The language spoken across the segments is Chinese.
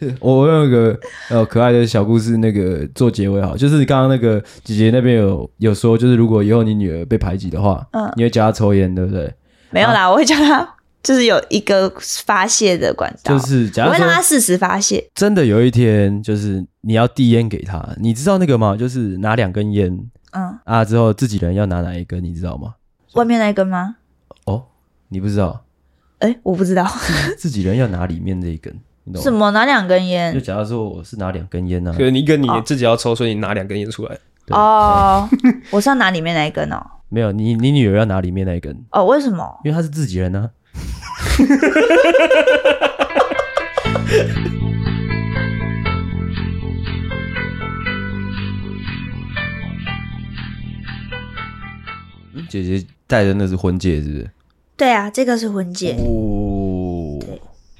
我用一个呃可爱的小故事，那个做结尾好，就是刚刚那个姐姐那边有有说，就是如果以后你女儿被排挤的话，嗯，你会教她抽烟，对不对？没有啦，啊、我会教她，就是有一个发泄的管道，就是假如我会让她适时发泄。真的有一天，就是你要递烟给她，你知道那个吗？就是拿两根烟，嗯啊，之后自己人要拿哪一根，你知道吗？外面那一根吗？哦，你不知道？哎、欸，我不知道，自己人要拿里面这一根。什么？拿两根烟？就假如说我是拿两根烟呢？可是你跟你自己要抽，所以你拿两根烟出来。哦，我是要拿里面那一根哦。没有，你你女儿要拿里面那一根。哦，为什么？因为她是自己人呢。姐姐戴的那是婚戒，是不是？对啊，这个是婚戒。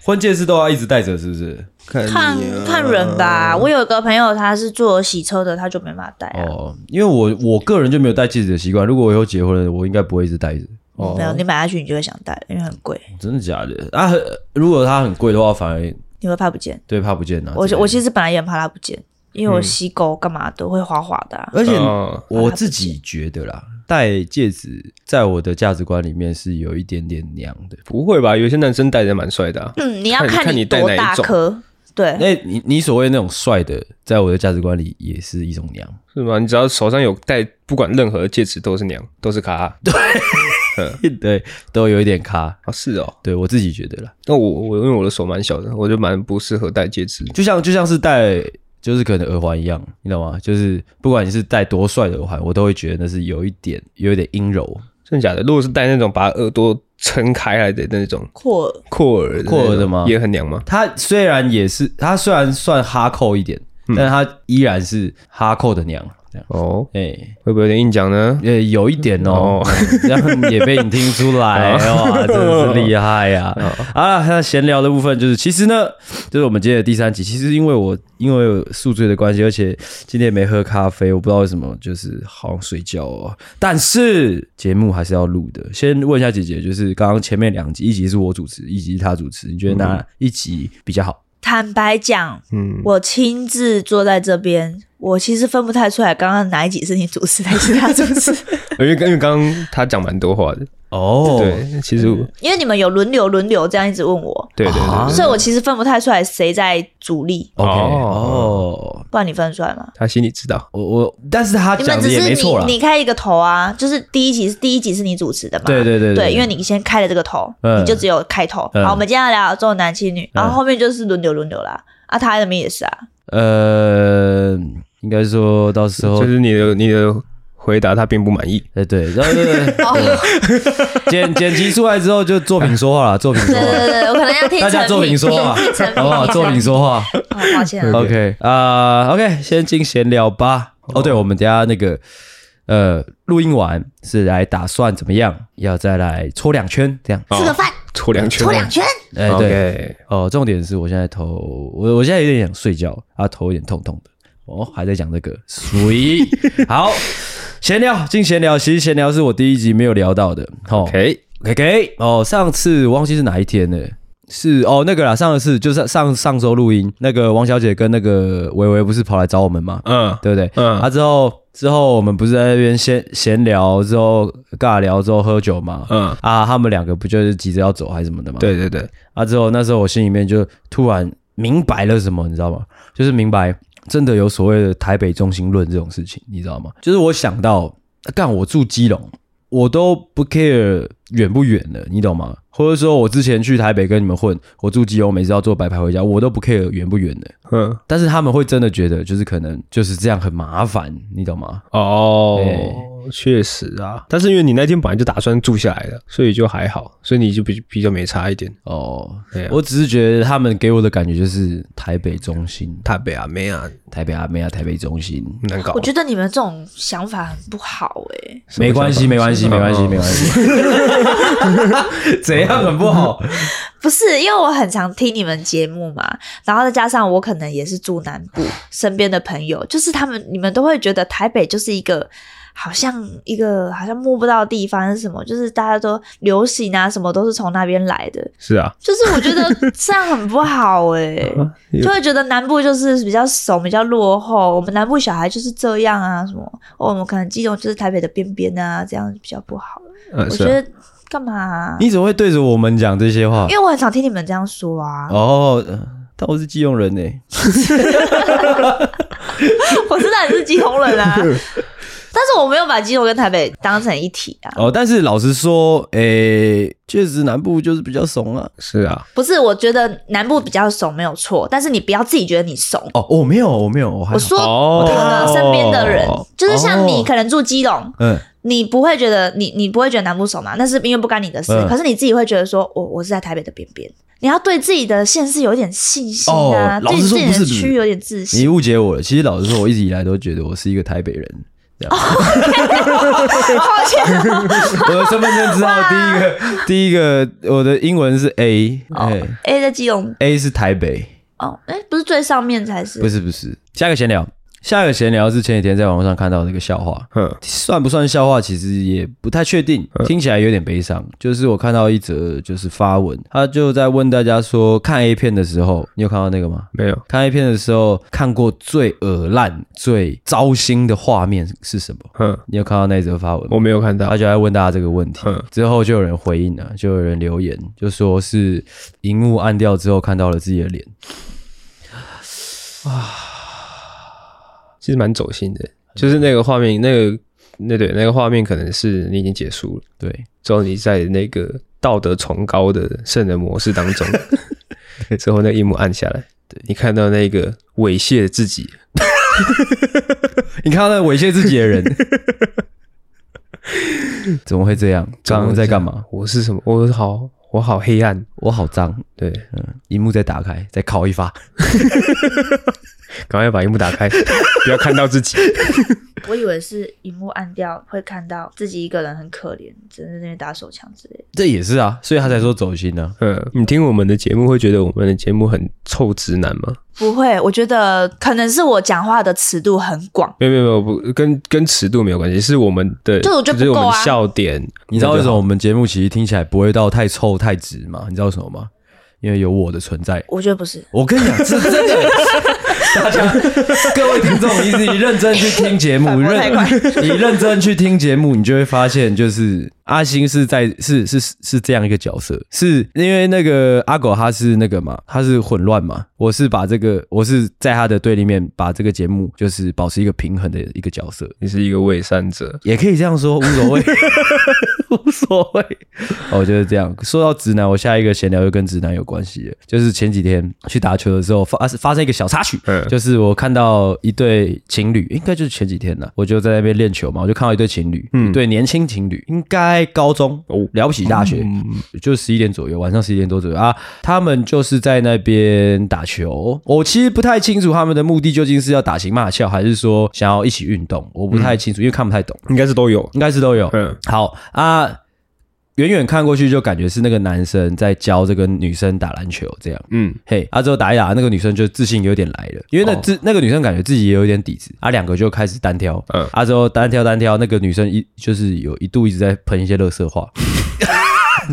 婚戒是都要一直戴着，是不是？看看人吧。我有一个朋友，他是做洗车的，他就没办法戴哦。因为我我个人就没有戴戒指的习惯。如果我以后结婚了，我应该不会一直戴着。哦，没有，你买下去你就会想戴，因为很贵。真的假的？啊，如果它很贵的话，反而你会怕不见。对，怕不见啊。我我其实本来也很怕它不见，因为我洗狗干嘛都会滑滑的。而且我自己觉得啦。戴戒指在我的价值观里面是有一点点娘的，不会吧？有些男生戴的蛮帅的。嗯，你要看你多大颗。对，那你你所谓那种帅的，在我的价值观里也是一种娘，是吗？你只要手上有戴，不管任何戒指都是娘，都是咖。对，对，都有一点咖啊。是哦，对我自己觉得啦。那我我因为我的手蛮小的，我就蛮不适合戴戒指，就像就像是戴。就是可能耳环一样，你懂吗？就是不管你是戴多帅的耳环，我都会觉得那是有一点，有一点阴柔，真的假的？如果是戴那种把耳朵撑开来的那种阔耳阔耳扩耳的吗？也很娘吗？它虽然也是，它虽然算哈扣一点，嗯、但它依然是哈扣的娘。哦，哎、欸，会不会有点硬讲呢？呃，有一点哦，这样也被你听出来，哇，真的是厉害呀！好了，那闲聊的部分就是，其实呢，就是我们今天的第三集。其实因为我因为有宿醉的关系，而且今天也没喝咖啡，我不知道为什么，就是好像睡觉哦。但是节目还是要录的。先问一下姐姐，就是刚刚前面两集，一集是我主持，一集是她主持，你觉得哪一集比较好？坦白讲，嗯，我亲自坐在这边。我其实分不太出来，刚刚哪一集是你主持还是他主持？因为因为刚刚他讲蛮多话的哦。对，其实因为你们有轮流轮流这样一直问我，对对对，所以我其实分不太出来谁在主力。OK 哦，不然你分得出来吗？他心里知道。我我，但是他讲的也没错。你开一个头啊，就是第一集是第一集是你主持的嘛？对对对对，因为你先开了这个头，你就只有开头。好，我们今天要聊重男轻女，然后后面就是轮流轮流啦。啊，他那边也是啊。呃。应该说到时候就是你的你的回答他并不满意，对对，然后对 对，剪剪辑出来之后就作品说话了，作品说话，对对对，我可能要听大家作品说话，好不好？作品说话，抱歉，OK 啊，OK，先进闲聊吧。哦，对，我们等下那个呃录音完是来打算怎么样？要再来搓两圈，这样吃个饭，搓两圈，搓两圈。哎，对，哦，重点是我现在头，我我现在有点想睡觉啊，头有点痛痛的。哦，还在讲这个，所以好闲聊，进闲聊。其实闲聊是我第一集没有聊到的。OK OK 哦，上次我忘记是哪一天了，是哦那个啦，上次就是上上周录音，那个王小姐跟那个维维不是跑来找我们吗？嗯，对不对？嗯，啊之后之后我们不是在那边闲闲聊，之后尬聊，之后喝酒嘛？嗯啊，他们两个不就是急着要走还是什么的吗？对对对，啊之后那时候我心里面就突然明白了什么，你知道吗？就是明白。真的有所谓的台北中心论这种事情，你知道吗？就是我想到，干我住基隆，我都不 care 远不远的，你懂吗？或者说我之前去台北跟你们混，我住基隆，每次要坐白牌回家，我都不 care 远不远的。嗯，但是他们会真的觉得，就是可能就是这样很麻烦，你懂吗？哦。欸确实啊，但是因为你那天本来就打算住下来了，所以就还好，所以你就比比较没差一点哦。对啊，我只是觉得他们给我的感觉就是台北中心，台北啊，没啊，台北啊，没啊，台北中心难搞。我觉得你们这种想法很不好哎、欸。没关系，没关系，没关系，没关系。怎样很不好？不是，因为我很常听你们节目嘛，然后再加上我可能也是住南部，身边的朋友就是他们，你们都会觉得台北就是一个。好像一个好像摸不到的地方是什么，就是大家都流行啊，什么都是从那边来的。是啊，就是我觉得 这样很不好哎、欸，就会觉得南部就是比较怂，比较落后。我们南部小孩就是这样啊，什么我们可能基隆就是台北的边边啊，这样比较不好。呃、我觉得干嘛、啊？你怎么会对着我们讲这些话？因为我很常听你们这样说啊。哦，但我是基隆人呢、欸。我知道你是基隆人啊。但是我没有把基隆跟台北当成一体啊。哦，但是老实说，诶、欸，确实南部就是比较怂啊。是啊，不是，我觉得南部比较怂没有错，但是你不要自己觉得你怂。哦，我没有，我没有，我还我说我的身边的人，哦、就是像你可能住基隆，嗯，你不会觉得你你不会觉得南部怂嘛？那是因为不干你的事。嗯、可是你自己会觉得说，我我是在台北的边边，你要对自己的县市有一点信心啊，哦、对自己的区有点自信。你误解我了，其实老实说，我一直以来都觉得我是一个台北人。这样，抱歉，我的身份证字号第一个，第一个，我的英文是 A，哦，A 在基隆，A 是台北，哦，哎，不是最上面才是，不是不是，下一个闲聊。下一个闲聊是前几天在网络上看到的一个笑话，嗯算不算笑话？其实也不太确定，呵听起来有点悲伤。就是我看到一则就是发文，他就在问大家说，看 A 片的时候，你有看到那个吗？没有。看 A 片的时候，看过最恶烂、最糟心的画面是什么？嗯你有看到那则发文？我没有看到。他就在问大家这个问题，嗯之后就有人回应了，就有人留言，就说是荧幕暗掉之后看到了自己的脸，啊。其实蛮走心的，就是那个画面，那个那对那个画面，可能是你已经结束了，对，之后你在那个道德崇高的圣人模式当中，之后那一幕按下来，对。你看到那个猥亵自己，你看到那猥亵自己的人，怎么会这样？刚刚在干嘛？我是什么？我好，我好黑暗，我好脏，对，嗯，荧幕再打开，再拷一发。赶快把荧幕打开，不要看到自己。我以为是荧幕暗掉会看到自己一个人很可怜，只能在那边打手枪之类的。这也是啊，所以他才说走心呢、啊。嗯，你听我们的节目会觉得我们的节目很臭直男吗？不会，我觉得可能是我讲话的尺度很广。没有没有没有，不跟跟尺度没有关系，是我们的，就我觉得不够啊。我们笑点，你知道为什么我们节目其实听起来不会到太臭太直吗？你知道为什么吗？因为有我的存在。我觉得不是。我跟你讲，是真的。大家 各位听众，你你认真去听节目，认你认真去听节目，你就会发现，就是阿星是在是是是这样一个角色，是因为那个阿狗他是那个嘛，他是混乱嘛，我是把这个我是在他的对立面，把这个节目就是保持一个平衡的一个角色，你是一个伪善者，也可以这样说，无所谓，无所谓。我就是这样说到直男，我下一个闲聊就跟直男有关系了，就是前几天去打球的时候发发生一个小插曲。就是我看到一对情侣，应该就是前几天了，我就在那边练球嘛，我就看到一对情侣，嗯，对，年轻情侣，应该高中哦，了不起大学，嗯、就十一点左右，晚上十一点多左右啊，他们就是在那边打球。我其实不太清楚他们的目的究竟是要打情骂俏，还是说想要一起运动，我不太清楚，嗯、因为看不太懂，应该是都有，应该是都有。嗯，好啊。远远看过去就感觉是那个男生在教这个女生打篮球，这样，嗯，嘿，啊之后打一打，那个女生就自信有点来了，因为那自、哦、那个女生感觉自己也有点底子，啊，两个就开始单挑，嗯，啊之后单挑单挑，那个女生一就是有一度一直在喷一些乐色话。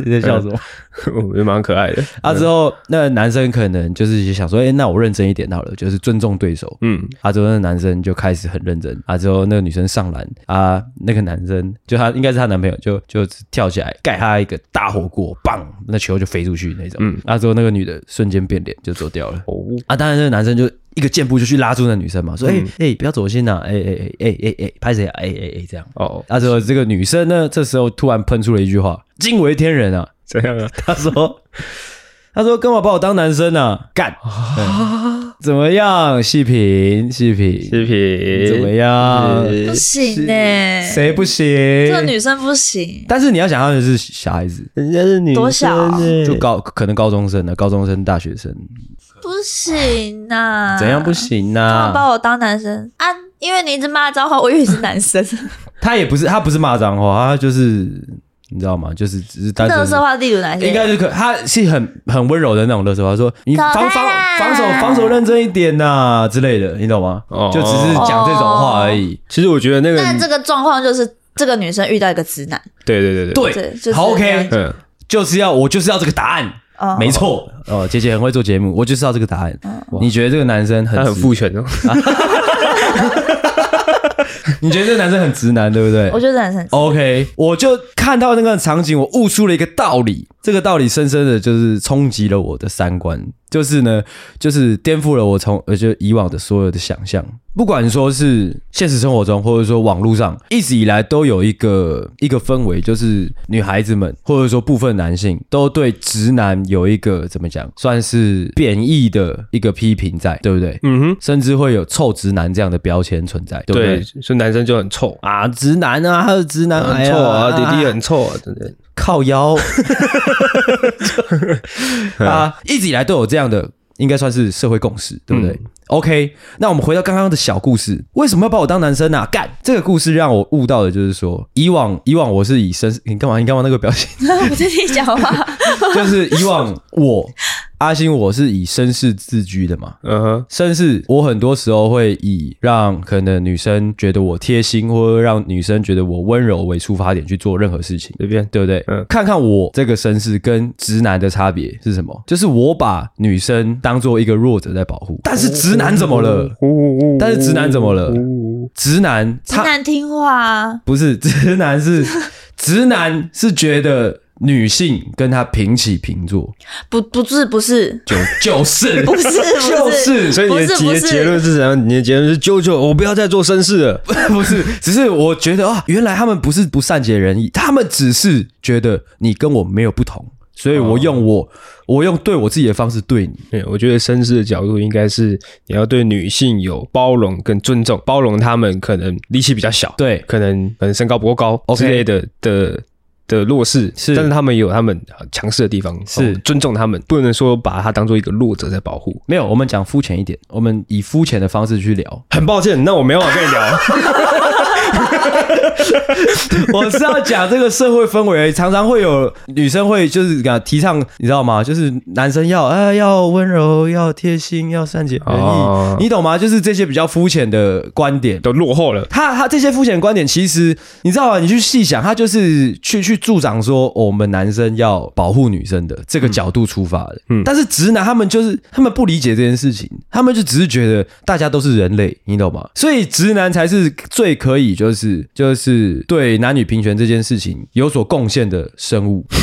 你在笑什么？我觉得蛮可爱的。啊，之后那个男生可能就是想说，哎、欸，那我认真一点好了，就是尊重对手。嗯，啊，之后那个男生就开始很认真。啊，之后那个女生上篮，啊，那个男生就他应该是她男朋友，就就跳起来盖他一个大火锅，棒，那球就飞出去那种。嗯，啊，之后那个女的瞬间变脸就走掉了。哦，啊，当然那个男生就。一个箭步就去拉住那女生嘛，说：“哎、欸、哎、欸，不要走心呐、啊！哎哎哎哎哎哎，拍谁啊？哎哎哎，这样哦。那时候这个女生呢，这时候突然喷出了一句话，惊为天人啊！怎样啊？她说：“她说干嘛把我当男生啊？干啊？怎么样？细品细品细品怎么样？不行呢、欸？谁不行？这个女生不行。但是你要想，他们是小孩子，人家是女生、欸，多小、啊？就高可能高中生的，高中生大学生。”不行呐、啊！怎样不行呐、把我当男生啊？因为你一直骂脏话，我以为是男生。他也不是，他不是骂脏话，他就是你知道吗？就是只是单纯垃圾话，例如哪些？应该是可，他是很很温柔的那种垃圾话，说你防防防守防守认真一点呐、啊、之类的，你懂吗？哦、就只是讲这种话而已。其实我觉得那个，但这个状况就是这个女生遇到一个直男，对对对对对，就是、好 OK，嗯，就是要我就是要这个答案，哦、没错哦，姐姐很会做节目，我就知道这个答案。哦、你觉得这个男生很他很父权哦？你觉得这个男生很直男，对不对？我觉得男生很 OK，我就看到那个场景，我悟出了一个道理。这个道理深深的就是冲击了我的三观，就是呢，就是颠覆了我从呃就以往的所有的想象。不管说是现实生活中，或者说网络上，一直以来都有一个一个氛围，就是女孩子们或者说部分男性都对直男有一个怎么讲，算是贬义的一个批评在，对不对？嗯哼，甚至会有臭直男这样的标签存在，对不对？所以男生就很臭啊，直男啊，还有直男很臭啊，弟弟很臭啊，真的。靠腰 啊，一直以来都有这样的，应该算是社会共识，对不对、嗯、？OK，那我们回到刚刚的小故事，为什么要把我当男生啊？干，这个故事让我悟到的就是说，以往以往我是以身，你干嘛？你干嘛那个表情？我在听讲话，就是以往我。阿星，我是以绅士自居的嘛，嗯哼，绅士，我很多时候会以让可能女生觉得我贴心，或者让女生觉得我温柔为出发点去做任何事情，对不对？对不对？嗯，看看我这个绅士跟直男的差别是什么？就是我把女生当做一个弱者在保护，但是直男怎么了？但是直男怎么了？直男，直男听话啊？不是，直男是直男是觉得。女性跟他平起平坐，不不是不是，就就是 不是就是，所以你的结结论是怎样？你的结论是舅舅，我不要再做绅士了。不是，只是我觉得啊，原来他们不是不善解人意，他们只是觉得你跟我没有不同，所以我用我、哦、我用对我自己的方式对你。对，我觉得绅士的角度应该是你要对女性有包容跟尊重，包容他们可能力气比较小，对，可能可能身高不够高之类的的。的弱势是，但是他们也有他们强势的地方，是尊重他们，不能说把他当做一个弱者在保护。没有，我们讲肤浅一点，我们以肤浅的方式去聊。很抱歉，那我没办法跟你聊。我是要讲这个社会氛围，常常会有女生会就是讲提倡，你知道吗？就是男生要啊要温柔，要贴心，要善解人意，哦、你懂吗？就是这些比较肤浅的观点都落后了。他他这些肤浅观点，其实你知道吗？你去细想，他就是去去助长说、哦、我们男生要保护女生的这个角度出发的。嗯，但是直男他们就是他们不理解这件事情，他们就只是觉得大家都是人类，你懂吗？所以直男才是最可以。就是就是对男女平权这件事情有所贡献的生物。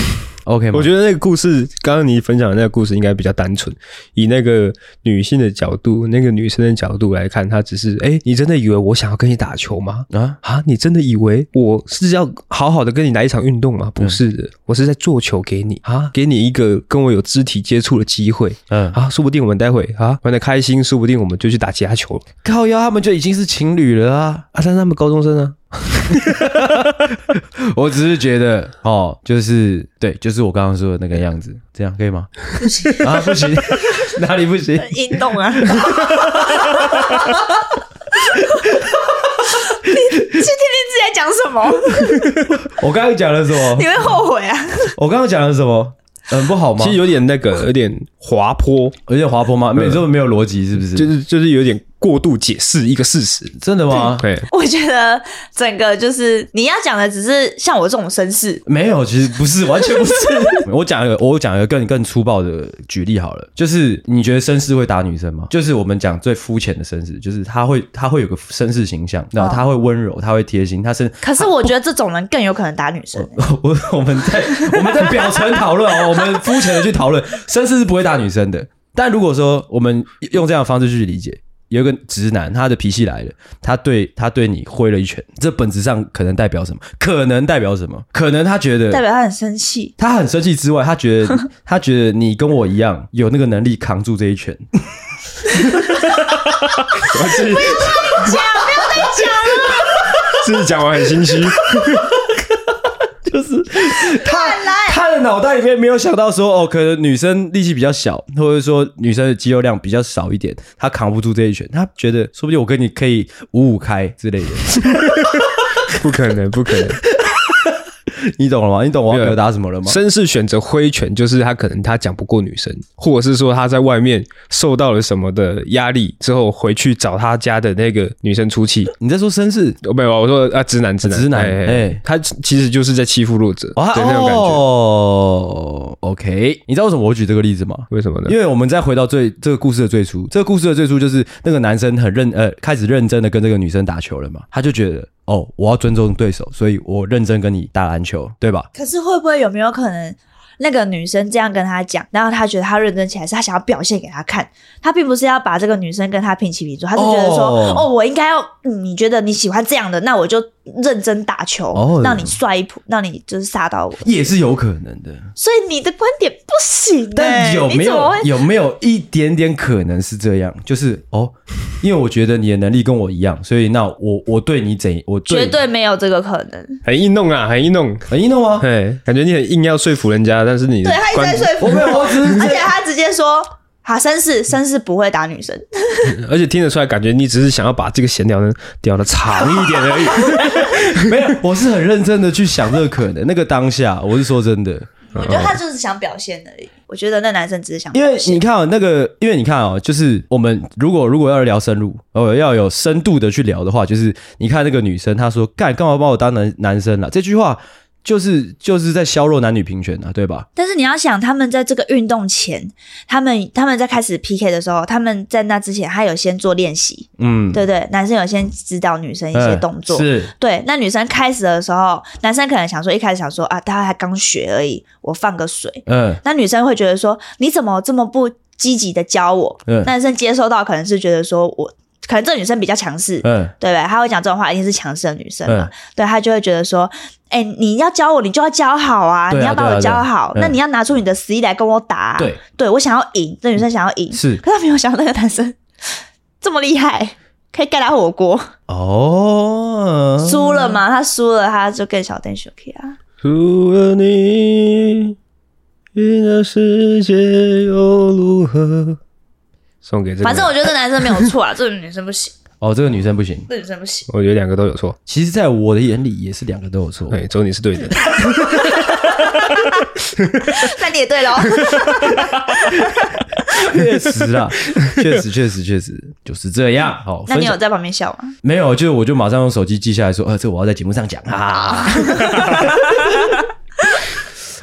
OK，我觉得那个故事，刚刚你分享的那个故事应该比较单纯。以那个女性的角度，那个女生的角度来看，她只是，哎，你真的以为我想要跟你打球吗？啊啊，你真的以为我是要好好的跟你来一场运动吗？不是的，我是在做球给你啊，给你一个跟我有肢体接触的机会。嗯啊，说不定我们待会啊玩的开心，说不定我们就去打其他球。靠腰，他们就已经是情侣了啊！啊，但是他们高中生啊。我只是觉得哦，就是对，就是我刚刚说的那个样子，这样可以吗？不行啊，不行，哪里不行？运动啊！你去听听自己在讲什么？我刚刚讲了什么？你会后悔啊！我刚刚讲了什么？很不好吗？其实有点那个，有点滑坡，有点滑坡吗？没这么没有逻辑，是不是？就是就是有点。过度解释一个事实，真的吗？对，我觉得整个就是你要讲的，只是像我这种绅士，没有，其实不是，完全不是。我讲一个，我讲一个更更粗暴的举例好了，就是你觉得绅士会打女生吗？就是我们讲最肤浅的绅士，就是他会他会有个绅士形象，然后他会温柔，他会贴心，他是。可是我觉得这种人更有可能打女生。我我们在我们在表层讨论哦，我们肤浅的去讨论，绅士是不会打女生的。但如果说我们用这样的方式去理解。有一个直男，他的脾气来了，他对他对你挥了一拳，这本质上可能代表什么？可能代表什么？可能他觉得代表他很生气，他很生气之外，他觉得他觉得你跟我一样有那个能力扛住这一拳。不要再讲，不要再讲了，是不是讲完很心虚？就是他他的脑袋里面没有想到说哦，可能女生力气比较小，或者说女生的肌肉量比较少一点，他扛不住这一拳。他觉得说不定我跟你可以五五开之类的，不可能，不可能。你懂了吗？你懂我要表达什么了吗？绅士选择挥拳，就是他可能他讲不过女生，或者是说他在外面受到了什么的压力之后，回去找他家的那个女生出气。你在说绅士？没有，我说啊，直男，直男，直男。哎，他其实就是在欺负弱者，对那种感觉。哦，OK，你知道为什么我举这个例子吗？为什么呢？因为我们再回到最这个故事的最初，这个故事的最初就是那个男生很认呃开始认真的跟这个女生打球了嘛，他就觉得。哦，我要尊重对手，所以我认真跟你打篮球，对吧？可是会不会有没有可能，那个女生这样跟他讲，然后他觉得他认真起来，是他想要表现给他看，他并不是要把这个女生跟他平起平坐，他是觉得说，哦，哦我应该要、嗯，你觉得你喜欢这样的，那我就。认真打球，哦、让你帅一扑，让你就是杀到我，也是有可能的。所以你的观点不行、欸，但有没有有没有一点点可能是这样？就是哦，因为我觉得你的能力跟我一样，所以那我我对你怎我对绝对没有这个可能，很硬弄啊，很硬弄，很硬弄啊。对，感觉你很硬要说服人家，但是你对他一直在说服我，没有，我只是 而且他直接说。他绅士，绅士不会打女生，而且听得出来，感觉你只是想要把这个闲聊呢聊的长一点而已。没有，我是很认真的去想这个可能。那个当下，我是说真的，我觉得他就是想表现而已。我觉得那男生只是想表现，因为你看哦，那个，因为你看哦，就是我们如果如果要聊深入，哦，要有深度的去聊的话，就是你看那个女生，她说干干嘛把我当男男生了？这句话。就是就是在削弱男女平权啊，对吧？但是你要想，他们在这个运动前，他们他们在开始 PK 的时候，他们在那之前，他有先做练习，嗯，对不对？男生有先指导女生一些动作，嗯、是对。那女生开始的时候，男生可能想说，一开始想说啊，他还刚学而已，我放个水，嗯。那女生会觉得说，你怎么这么不积极的教我？嗯。男生接收到可能是觉得说我。可能这个女生比较强势，嗯，对不对？她会讲这种话，一定是强势的女生嘛？嗯、对，她就会觉得说，哎、欸，你要教我，你就要教好啊，啊你要把我教好，那你要拿出你的实力来跟我打、啊。对，对我想要赢，这女生想要赢，是，可她没有想到那个男生这么厉害，可以盖他火锅。哦，输了嘛？他输了，他就更小点小气啊。输了你，赢了世界又如何？送给这个，反正我觉得这男生没有错啊，这个女生不行。哦，这个女生不行，这女生不行。我觉得两个都有错。其实，在我的眼里，也是两个都有错。对，只有你是对的。那你也对喽。确实啊，确实，确实，确实就是这样。好，那你有在旁边笑吗？没有，就是我就马上用手机记下来说，呃，这我要在节目上讲啊。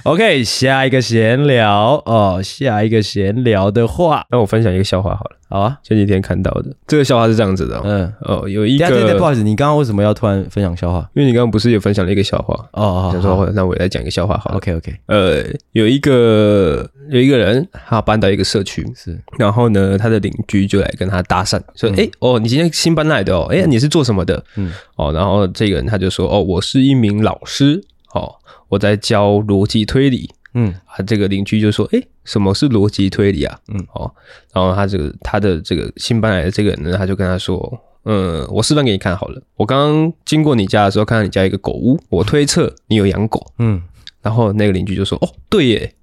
OK，下一个闲聊哦，下一个闲聊的话，那我分享一个笑话好了。好啊，前几天看到的这个笑话是这样子的，嗯哦，有一个，对对对，不好意思，你刚刚为什么要突然分享笑话？因为你刚刚不是也分享了一个笑话哦，哦，想说那我也来讲一个笑话好了。OK OK，呃，有一个有一个人他搬到一个社区，是，然后呢，他的邻居就来跟他搭讪，说，哎、嗯、哦，你今天新搬来的哦，哎，你是做什么的？嗯哦，然后这个人他就说，哦，我是一名老师，哦。我在教逻辑推理，嗯，啊，这个邻居就说：“诶，什么是逻辑推理啊？”嗯，哦，然后他这个他的这个新搬来的这个人呢，他就跟他说：“嗯，我示范给你看好了。我刚刚经过你家的时候，看到你家一个狗屋，我推测你有养狗，嗯，然后那个邻居就说：‘哦，对耶。’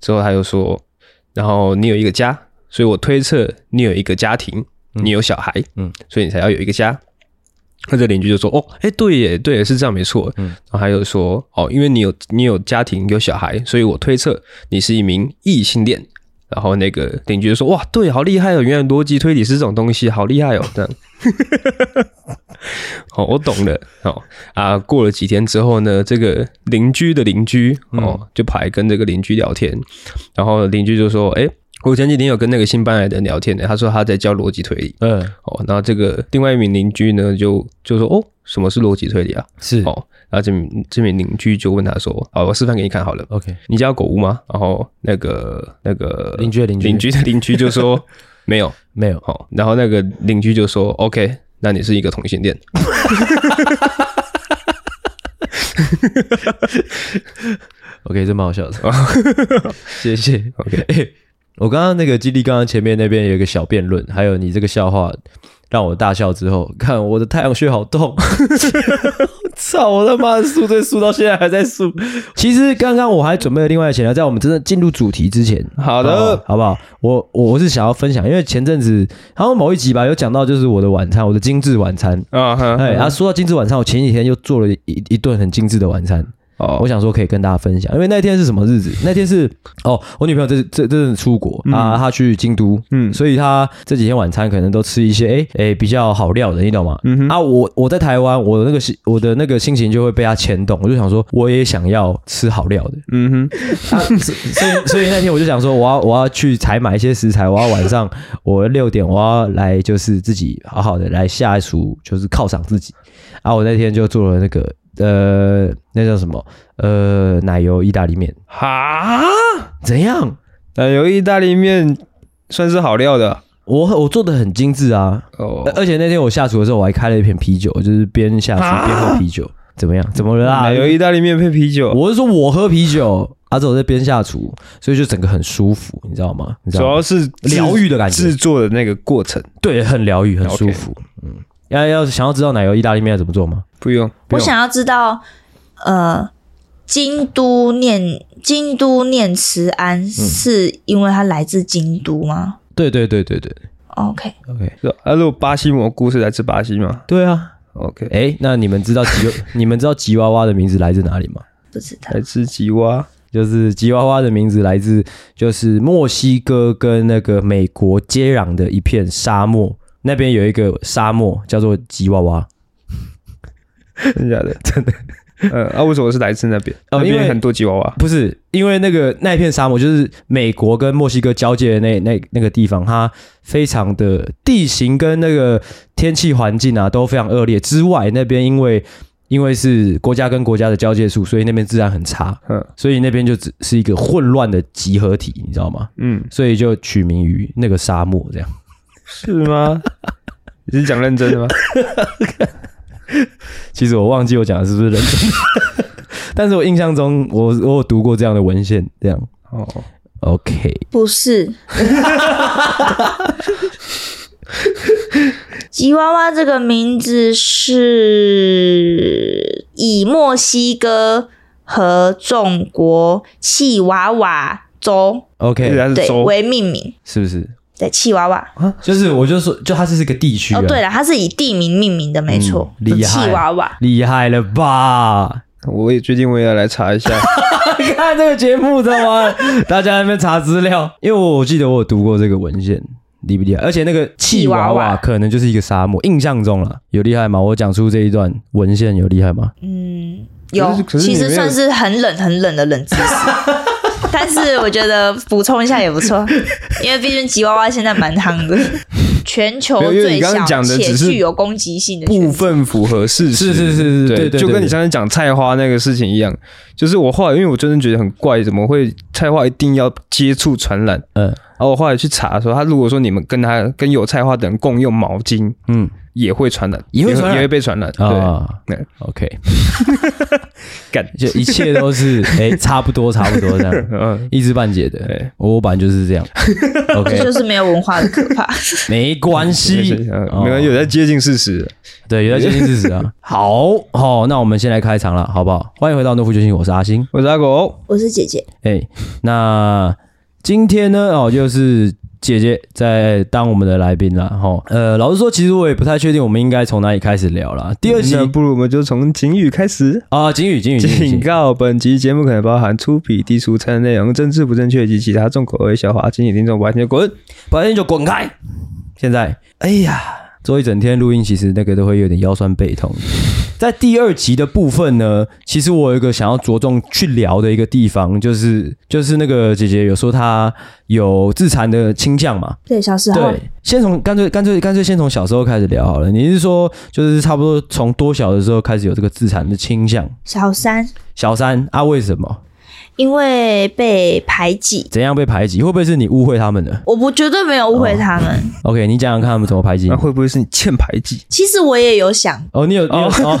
之后他又说：‘然后你有一个家，所以我推测你有一个家庭，你有小孩，嗯，所以你才要有一个家。’”那这邻居就说：“哦，哎，对耶，对耶，是这样没错。嗯，然后还有说：哦，因为你有你有家庭有小孩，所以我推测你是一名异性恋。然后那个邻居就说：哇，对，好厉害哦，原来逻辑推理是这种东西，好厉害哦，这样。好，我懂了。好啊，过了几天之后呢，这个邻居的邻居哦，就跑来跟这个邻居聊天，然后邻居就说：哎。”我前几天有跟那个新搬来的人聊天的，他说他在教逻辑推理。嗯，哦，然后这个另外一名邻居呢，就就说哦，什么是逻辑推理啊？是哦，然后这名这名邻居就问他说，好，我示范给你看好了。OK，你家有狗屋吗？然后那个那个邻居的邻居邻居的邻居就说 没有没有。好，然后那个邻居就说 OK，那你是一个同性恋。OK，这蛮好笑的。谢谢。OK。我刚刚那个基地，刚刚前面那边有一个小辩论，还有你这个笑话让我大笑之后，看我的太阳穴好痛，操！我他妈宿醉宿到现在还在宿。其实刚刚我还准备了另外的闲聊，在我们真的进入主题之前，好的，好不好？我我是想要分享，因为前阵子好像某一集吧，有讲到就是我的晚餐，我的精致晚餐啊，哎，然后说到精致晚餐，我前几天又做了一一顿很精致的晚餐。哦，我想说可以跟大家分享，因为那天是什么日子？那天是哦，我女朋友这这这阵出国、嗯、啊，她去京都，嗯，所以她这几天晚餐可能都吃一些哎哎比较好料的，你懂吗？嗯哼啊，我我在台湾，我的那个心我的那个心情就会被她牵动，我就想说我也想要吃好料的，嗯哼，啊、所以所以那天我就想说我要我要去采买一些食材，我要晚上 我六点我要来就是自己好好的来下一厨，就是犒赏自己，啊，我那天就做了那个。呃，那叫什么？呃，奶油意大利面。哈？怎样？奶油意大利面算是好料的。我我做的很精致啊。哦。而且那天我下厨的时候，我还开了一瓶啤酒，就是边下厨边喝啤酒。怎么样？怎么了啊？奶油意大利面配啤酒？我是说我喝啤酒，阿祖在边下厨，所以就整个很舒服，你知道吗？主要是疗愈的感觉，制作的那个过程，对，很疗愈，很舒服。Okay. 嗯。要要想要知道奶油意大利面要怎么做吗？不用，不用。我想要知道，呃，京都念京都念慈庵，是因为它来自京都吗？对对对对对。OK OK。啊，如果巴西蘑菇是来自巴西吗？对啊。OK。哎，那你们知道吉 你们知道吉娃娃的名字来自哪里吗？不知道。来自吉娃，就是吉娃娃的名字来自就是墨西哥跟那个美国接壤的一片沙漠。那边有一个沙漠叫做吉娃娃，真的假的？真的。呃，啊，为什么是来自那边？哦，因为很多吉娃娃。不是，因为那个那片沙漠就是美国跟墨西哥交界的那那那个地方，它非常的地形跟那个天气环境啊都非常恶劣。之外，那边因为因为是国家跟国家的交界处，所以那边治安很差。嗯，所以那边就只是一个混乱的集合体，你知道吗？嗯，所以就取名于那个沙漠这样。是吗？你是讲认真的吗？其实我忘记我讲的是不是认真的，但是我印象中我我有读过这样的文献，这样哦。OK，不是。吉娃娃这个名字是以墨西哥和中国契娃娃州 OK 对为命名，是不是？对，气娃娃，就是我就说，就它这是个地区哦。对了，它是以地名命名的，没错。厉害，契娃娃，厉害了吧？我也最近我也要来查一下，看这个节目知道吗？大家在那边查资料，因为我我记得我有读过这个文献，厉不厉害？而且那个气娃娃可能就是一个沙漠，印象中了，有厉害吗？我讲出这一段文献有厉害吗？嗯，有，其实算是很冷很冷的冷知识。但是我觉得补充一下也不错，因为毕竟吉娃娃现在蛮夯的，全球最小且具有攻击性的部分符合事实，是是是是，对，对，对，就跟你刚才讲菜花那个事情一样，就是我后来因为我真的觉得很怪，怎么会菜花一定要接触传染？嗯，然后我后来去查的时候，他如果说你们跟他跟有菜花的人共用毛巾，嗯。也会传染，也会传染，也会被传染。啊，对，OK，干，就一切都是 哎，差不多，差不多这样，嗯，一知半解的。哎，我本来就是这样，OK，这就是没有文化的可怕。没关系，没关系，有在接近事实，对，有在接近事实啊。好，好，那我们先来开场了，好不好？欢迎回到诺夫救星，我是阿星，我是阿狗，我是姐姐。哎，那今天呢？哦，就是。姐姐在当我们的来宾了，哈，呃，老实说，其实我也不太确定我们应该从哪里开始聊啦。第二集，不如我们就从警语开始啊，警语，警语，警告：本集节目可能包含粗鄙、低俗、残忍内容、政治不正确及其他重口味笑话，请你听众不爱听就滚，不爱听就滚开。现在，哎呀。做一整天录音，其实那个都会有点腰酸背痛。在第二集的部分呢，其实我有一个想要着重去聊的一个地方，就是就是那个姐姐有说她有自残的倾向嘛？对，小时候。对，先从干脆干脆干脆先从小时候开始聊好了。你是说，就是差不多从多小的时候开始有这个自残的倾向？小三。小三啊？为什么？因为被排挤，怎样被排挤？会不会是你误会他们的？我不绝对没有误会他们。Oh. OK，你讲讲看他们怎么排挤？那会不会是你欠排挤？其实我也有想。哦，你有，你有。Oh.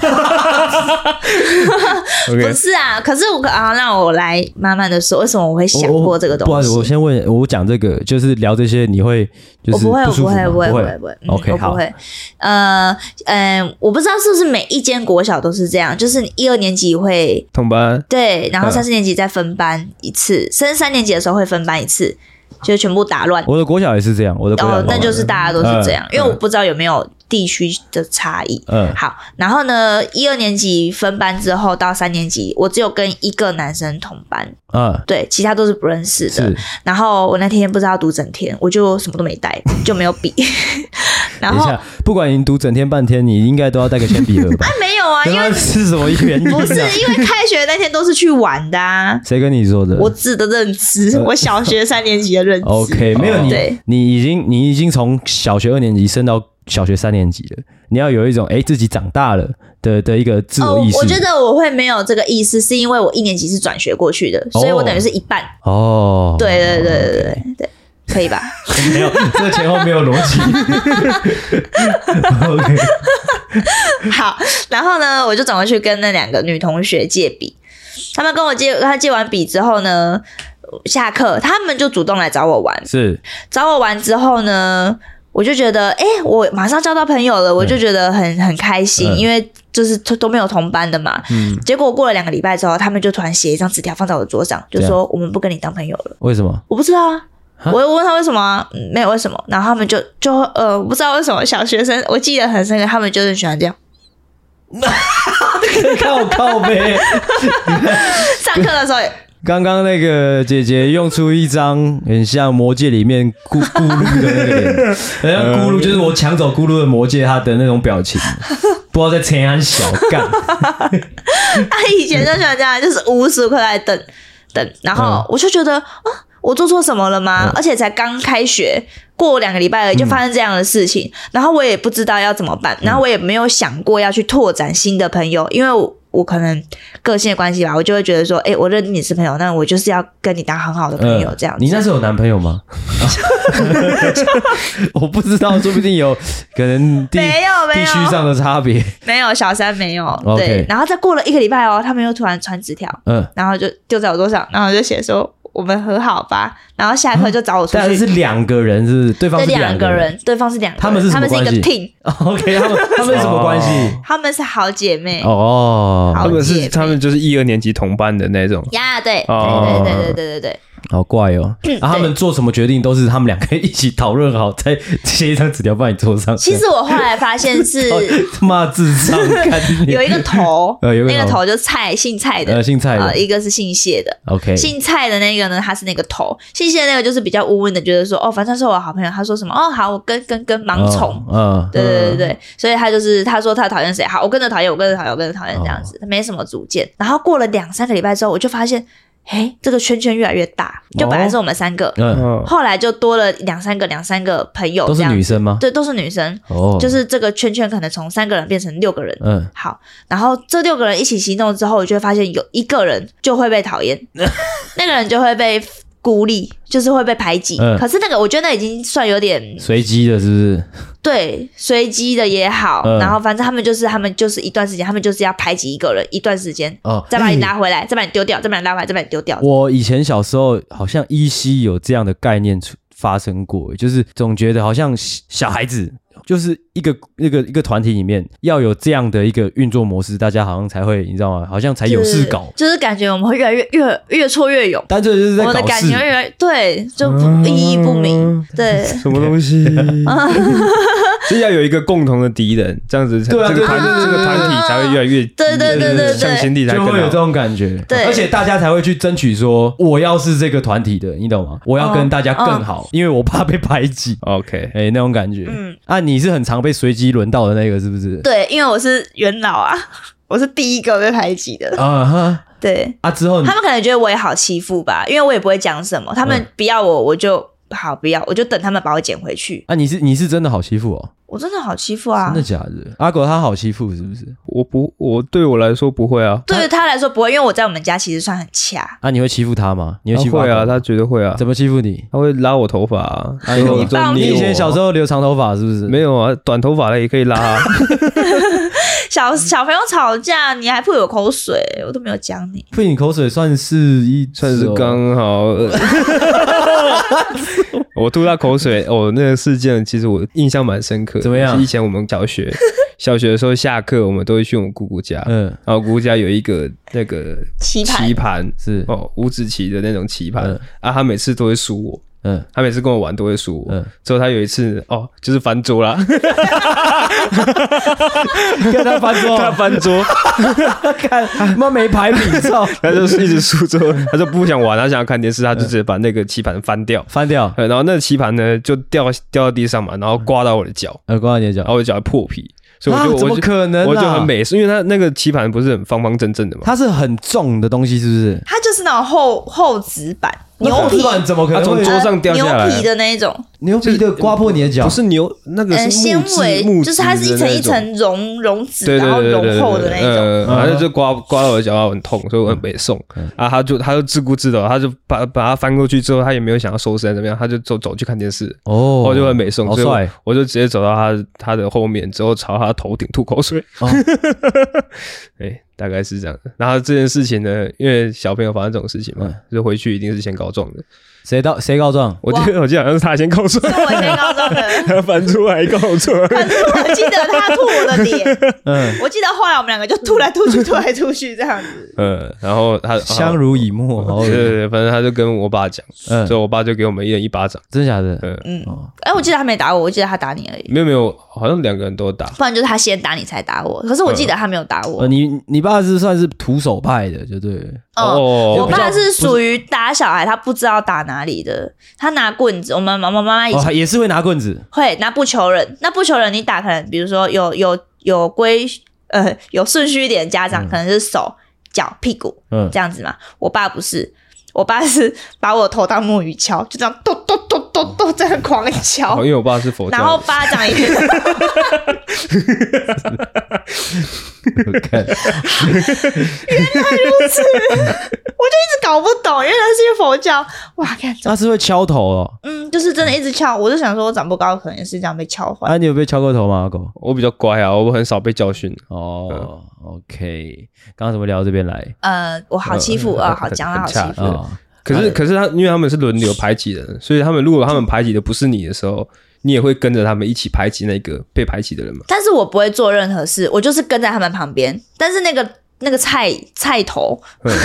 Oh. Okay. 不是啊，可是我啊，让我来慢慢的说，为什么我会想过这个东西？不好意思，我先问，我讲这个就是聊这些，你会就是不，我不会，不会，不会，不会，不会。OK，好。呃，嗯，我不知道是不是每一间国小都是这样，就是你一二年级会同班，对，然后三四年级再分。班一次，甚至三年级的时候会分班一次，就全部打乱。我的国小也是这样，我的国小哦，那就是大家都是这样，嗯、因为我不知道有没有地区的差异。嗯，好，然后呢，一二年级分班之后到三年级，我只有跟一个男生同班。嗯，对，其他都是不认识的。是然后我那天不知道读整天，我就什么都没带，就没有笔。然后，不管你读整天半天，你应该都要带个铅笔盒吧？哎，没有啊，因为 是什么原因？不是因为开学那天都是去玩的啊。谁跟你说的？我自的认知，我小学三年级的认知。OK，没有你，你已经你已经从小学二年级升到小学三年级了，你要有一种哎自己长大了的的一个自我意识。哦，我觉得我会没有这个意思，是因为我一年级是转学过去的，所以我等于是一半。哦，对对对对对对。对可以吧？没有，这个前后没有逻辑。OK，好，然后呢，我就转过去跟那两个女同学借笔。他们跟我借，他借完笔之后呢，下课他们就主动来找我玩。是，找我玩之后呢，我就觉得，哎、欸，我马上交到朋友了，我就觉得很很开心，嗯、因为就是都都没有同班的嘛。嗯。结果过了两个礼拜之后，他们就突然写一张纸条放在我的桌上，就说我们不跟你当朋友了。为什么？我不知道啊。我问他为什么、啊嗯，没有为什么，然后他们就就呃不知道为什么小学生，我记得很深刻，他们就是喜欢这样，看 我靠呗。上课的时候，刚刚那个姐姐用出一张很像魔戒里面咕咕噜的那个脸，很像咕噜，就是我抢走咕噜的魔戒，他的那种表情，不知道在陈安小干。他以前就喜欢这样，就是无时无刻在等等，然后我就觉得啊。我做错什么了吗？嗯、而且才刚开学，过两个礼拜而已，就发生这样的事情，嗯、然后我也不知道要怎么办，然后我也没有想过要去拓展新的朋友，因为我，我可能个性的关系吧，我就会觉得说，哎、欸，我认定你是朋友，那我就是要跟你当很好的朋友，这样子、呃。你那时候有男朋友吗？我不知道，说不定有可能地没有没有地区上的差别，没有小三没有。对然后再过了一个礼拜哦，他们又突然传纸条，嗯，然后就丢在我桌上，然后就写说。我们和好吧，然后下课就找我出去。但是两个人是对方是两个人，对方是两个人，他们是？他们是一个 team。OK，他们他们是什么关系？他们是好姐妹哦，他们是他们就是一二年级同班的那种。呀，对，对对对对对对对。好怪哦！啊，他们做什么决定都是他们两个一起讨论好，再写一张纸条放你桌上。其实我后来发现是 他妈智商，有一个头，那个头就蔡姓蔡的，姓蔡的，一个是姓谢的。OK，姓蔡的那个呢，他是那个头，姓谢那个就是比较温温的，觉得说哦，反正是我的好朋友，他说什么哦好，我跟跟跟盲从，嗯，对对对对，所以他就是他说他讨厌谁，好，我跟着讨厌，我跟着讨厌，我跟着讨厌这样子，他没什么主见。然后过了两三个礼拜之后，我就发现。哎，这个圈圈越来越大，就本来是我们三个，哦、嗯，后来就多了两三个、两三个朋友，都是女生吗？对，都是女生。哦，就是这个圈圈可能从三个人变成六个人。嗯，好，然后这六个人一起行动之后，我就会发现有一个人就会被讨厌，那个人就会被。孤立就是会被排挤，嗯、可是那个我觉得那已经算有点随机的，是不是？对，随机的也好，嗯、然后反正他们就是他们就是一段时间，他们就是要排挤一个人一段时间，哦，再把你拿回来，再把你丢掉，再把你拉回来，再把你丢掉。我以前小时候好像依稀有这样的概念出发生过，就是总觉得好像小孩子。就是一个一个一个团体里面要有这样的一个运作模式，大家好像才会，你知道吗？好像才有事搞。就是感觉我们会越来越越越挫越勇。但这就是在搞事。我的感觉越来越对，就意义不明。对，什么东西？就要有一个共同的敌人，这样子，这个团这个团体才会越来越对对对对向心力才会有这种感觉。对，而且大家才会去争取说，我要是这个团体的，你懂吗？我要跟大家更好，因为我怕被排挤。OK，哎，那种感觉。嗯，啊，你是很常被随机轮到的那个，是不是？对，因为我是元老啊，我是第一个被排挤的。啊哈，对啊，之后他们可能觉得我也好欺负吧，因为我也不会讲什么，他们不要我，我就好不要，我就等他们把我捡回去。啊，你是你是真的好欺负哦。我真的好欺负啊！真的假的？阿狗他好欺负是不是？我不，我对我来说不会啊。对于他来说不会，因为我在我们家其实算很恰。啊，你会欺负他吗？你会欺负他？会啊，他绝对会啊。怎么欺负你？他会拉我头发啊！你以前小时候留长头发是不是？没有啊，短头发的也可以拉。小小朋友吵架，你还吐我口水，我都没有讲你。吐你口水算是一算是刚好。我吐他口水哦，那个事件其实我印象蛮深刻。怎么样？以前我们小学 小学的时候下课，我们都会去我们姑姑家。嗯，然后姑姑家有一个那个棋盘，棋盘是哦五子棋的那种棋盘啊，他每次都会输我。嗯，他每次跟我玩都会输我。嗯，之后他有一次哦，就是翻桌啦，看他翻桌，他翻桌，看他妈没牌品，他就是一直输之后，他就不想玩，他想要看电视，他就直接把那个棋盘翻掉，翻掉，然后那个棋盘呢就掉掉到地上嘛，然后刮到我的脚，呃，刮到你的脚，然后我的脚还破皮。所以我就、啊、怎么可能、啊、我就很美，是因为它那个棋盘不是很方方正正的嘛？它是很重的东西，是不是？它就是那种厚厚纸板。牛皮怎么可能从桌上掉下来？牛皮的那一种，牛皮的刮破你的脚，不是牛那个是纤维，就是它是一层一层绒绒纸，然后绒厚的那种，反正就刮刮到我的脚，很痛，所以我很没送。啊，他就他就自顾自的，他就把把它翻过去之后，他也没有想要收身怎么样，他就走走去看电视。哦，我就很没送，所以我就直接走到他他的后面，之后朝他头顶吐口水。哎。大概是这样的，然后这件事情呢，因为小朋友发生这种事情嘛，就回去一定是先告状的。谁告谁告状？我记得我记得好像是他先告状，是我先告状的。他翻出来告状，反正我记得他吐我的脸。嗯，我记得后来我们两个就吐来吐去，吐来吐去这样子。嗯，然后他相濡以沫，对对对，反正他就跟我爸讲，所以我爸就给我们一人一巴掌。真的假的？嗯嗯。哎，我记得他没打我，我记得他打你而已。没有没有，好像两个人都打，不然就是他先打你才打我。可是我记得他没有打我。你你爸是算是徒手派的，就对。哦，我爸是属于打小孩，他不知道打哪里的。他拿棍子，我们妈妈妈妈以前也是会拿棍子，会拿不求人。那不求人，你打可能比如说有有有规呃有顺序一点的家长，可能是手脚屁股，嗯，这样子嘛。我爸不是，我爸是把我头当木鱼敲，就这样咚咚咚咚咚这样狂敲。因为我爸是佛教，然后巴掌也。看，原来如此，我就一直搞不懂，原来是因为佛教。哇，看他是会敲头哦，嗯，就是真的一直敲。我就想说，我长不高，可能是这样被敲坏。啊，你有被敲过头吗，阿狗？我比较乖啊，我很少被教训。哦、嗯、，OK，刚刚怎么聊到这边来？呃，我好欺负啊，好讲啊好欺负。哦、可是，可是他，因为他们是轮流排挤的，所以他们如果他们排挤的不是你的时候。你也会跟着他们一起排挤那个被排挤的人嘛？但是我不会做任何事，我就是跟在他们旁边。但是那个那个菜菜头，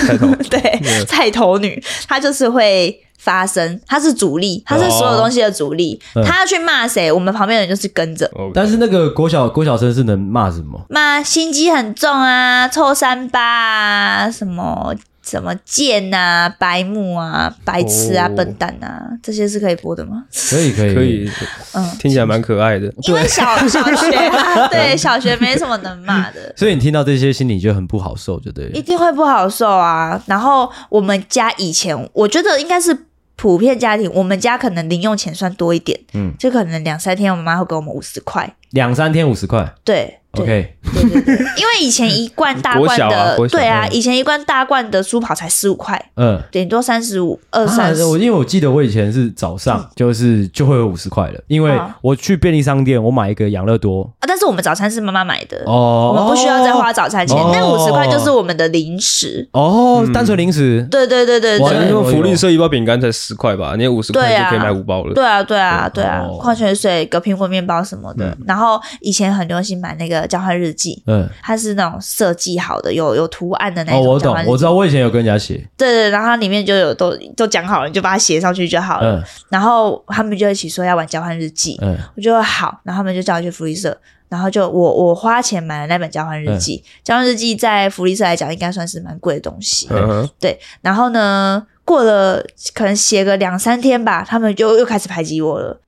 菜头 对、嗯、菜头女，她就是会发生，她是主力，她是所有东西的主力。哦、她要去骂谁，我们旁边人就是跟着。Okay. 但是那个国小国小生是能骂什么？骂心机很重啊，臭三八啊，什么？什么贱啊，白目啊，白痴啊，笨蛋啊，这些是可以播的吗？可以，可以，可以。嗯，听起来蛮可爱的。因为小 小学啊，对，小学没什么能骂的。所以你听到这些，心里就很不好受，就对了。一定会不好受啊。然后我们家以前，我觉得应该是普遍家庭，我们家可能零用钱算多一点。嗯，就可能两三天，我妈会给我们五十块。两三天五十块。对。OK，对对对，因为以前一罐大罐的，对啊，以前一罐大罐的舒跑才十五块，嗯，顶多三十五二三十。我因为我记得我以前是早上就是就会有五十块了，因为我去便利商店我买一个养乐多。啊，但是我们早餐是妈妈买的。哦，我们不需要再花早餐钱，那五十块就是我们的零食。哦，单纯零食。对对对对对，因为福利社一包饼干才十块吧，你有五十块就可以买五包了。对啊对啊对啊，矿泉水、个苹果面包什么的，然后以前很流行买那个。交换日记，嗯，它是那种设计好的，有有图案的那种。哦，我懂，我知道，我以前有跟人家写。对对，然后它里面就有都都讲好了，你就把它写上去就好了。嗯，然后他们就一起说要玩交换日记，嗯，我就说好，然后他们就叫我去福利社，然后就我我花钱买了那本交换日记。交换日记在福利社来讲，应该算是蛮贵的东西。嗯，对。然后呢，过了可能写个两三天吧，他们就又开始排挤我了。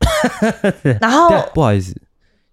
然后不好意思。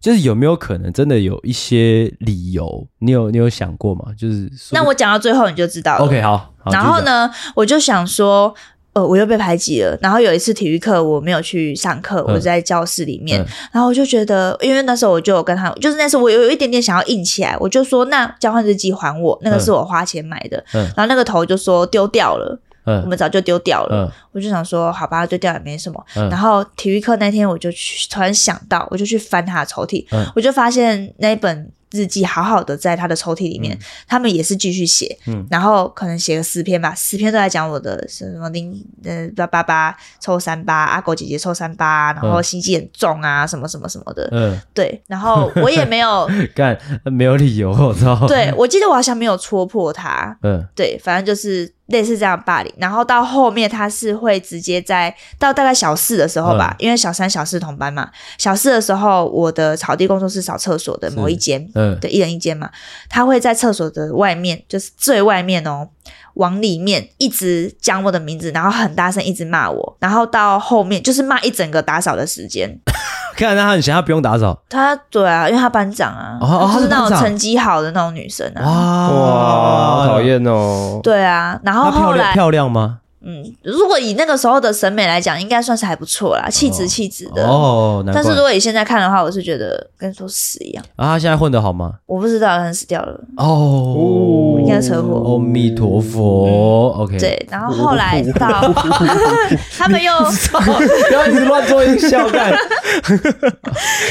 就是有没有可能真的有一些理由？你有你有想过吗？就是那我讲到最后你就知道了。OK，好。好，然后呢，我就想说，呃，我又被排挤了。然后有一次体育课我没有去上课，我在教室里面。嗯、然后我就觉得，因为那时候我就有跟他，就是那时候我有有一点点想要硬起来，我就说，那交换日记还我，那个是我花钱买的。嗯、然后那个头就说丢掉了。嗯、我们早就丢掉了，嗯、我就想说，好吧，丢掉也没什么。嗯、然后体育课那天，我就去突然想到，我就去翻他的抽屉，嗯、我就发现那本日记好好的在他的抽屉里面，嗯、他们也是继续写，嗯，然后可能写个十篇吧，十篇都在讲我的什么零呃八八八抽三八，阿狗姐姐抽三八，然后心机很重啊，什么什么什么的，嗯，对，然后我也没有 干，没有理由，我操，对，我记得我好像没有戳破他，嗯，对，反正就是。类似这样霸凌，然后到后面他是会直接在到大概小四的时候吧，嗯、因为小三小四同班嘛。小四的时候，我的草地工作室扫厕所的某一间，嗯，对，一人一间嘛。他会在厕所的外面，就是最外面哦，往里面一直讲我的名字，然后很大声一直骂我，然后到后面就是骂一整个打扫的时间。看来他很闲，他不用打扫。他对啊，因为他班长啊，哦、他是那种成绩好的那种女生啊。哇，哇好讨厌哦。对啊，然后后来漂亮吗？嗯，如果以那个时候的审美来讲，应该算是还不错啦，气质气质的。哦，但是如果以现在看的话，我是觉得跟说屎一样。啊，他现在混得好吗？我不知道，可能死掉了。哦，应该车祸。阿弥陀佛。OK。对，然后后来到 他们又不要一直乱做音效干。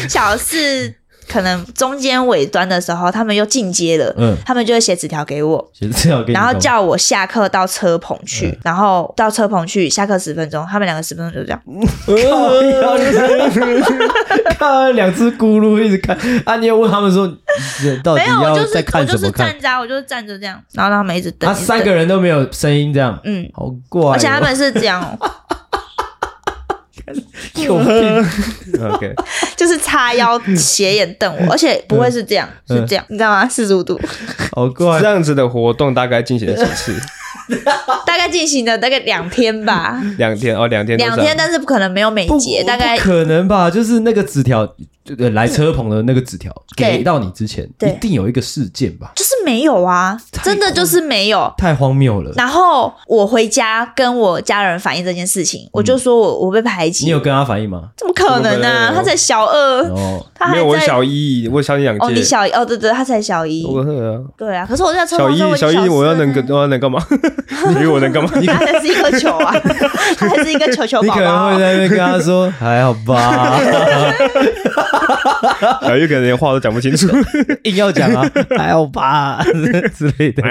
小四。可能中间尾端的时候，他们又进阶了，嗯，他们就会写纸条给我，写纸条然后叫我下课到车棚去，嗯、然后到车棚去下课十分钟，他们两个十分钟就这样，看两只咕噜一直看，啊，你有问他们说，到底要在看什么看？没有，我就是我就是站着，我就是站着这样，然后让他们一直等，啊，三个人都没有声音，这样，嗯，好怪，而且他们是这样。有 病，OK，就是叉腰斜眼瞪我，而且不会是这样，是这样，你知道吗？四十五度，好怪。这样子的活动大概进行了几次？大概进行了大概两天吧。两天哦，两天，两天，但是不可能没有每节，大概可能吧，就是那个纸条。就来车棚的那个纸条给到你之前，一定有一个事件吧？就是没有啊，真的就是没有，太荒谬了。然后我回家跟我家人反映这件事情，我就说我我被排挤。你有跟他反映吗？怎么可能呢？他才小二，他还没有我小一，我小你两届。哦，你小一哦，对对，他才小一。对啊，可是我在车棚小一，小一我要能跟我要能干嘛？你以为我能干嘛？他还是一颗球啊，他还是一个球球宝宝。你可能会在那边跟他说还好吧。小玉可能连话都讲不清楚，硬要讲啊，还好吧之类的。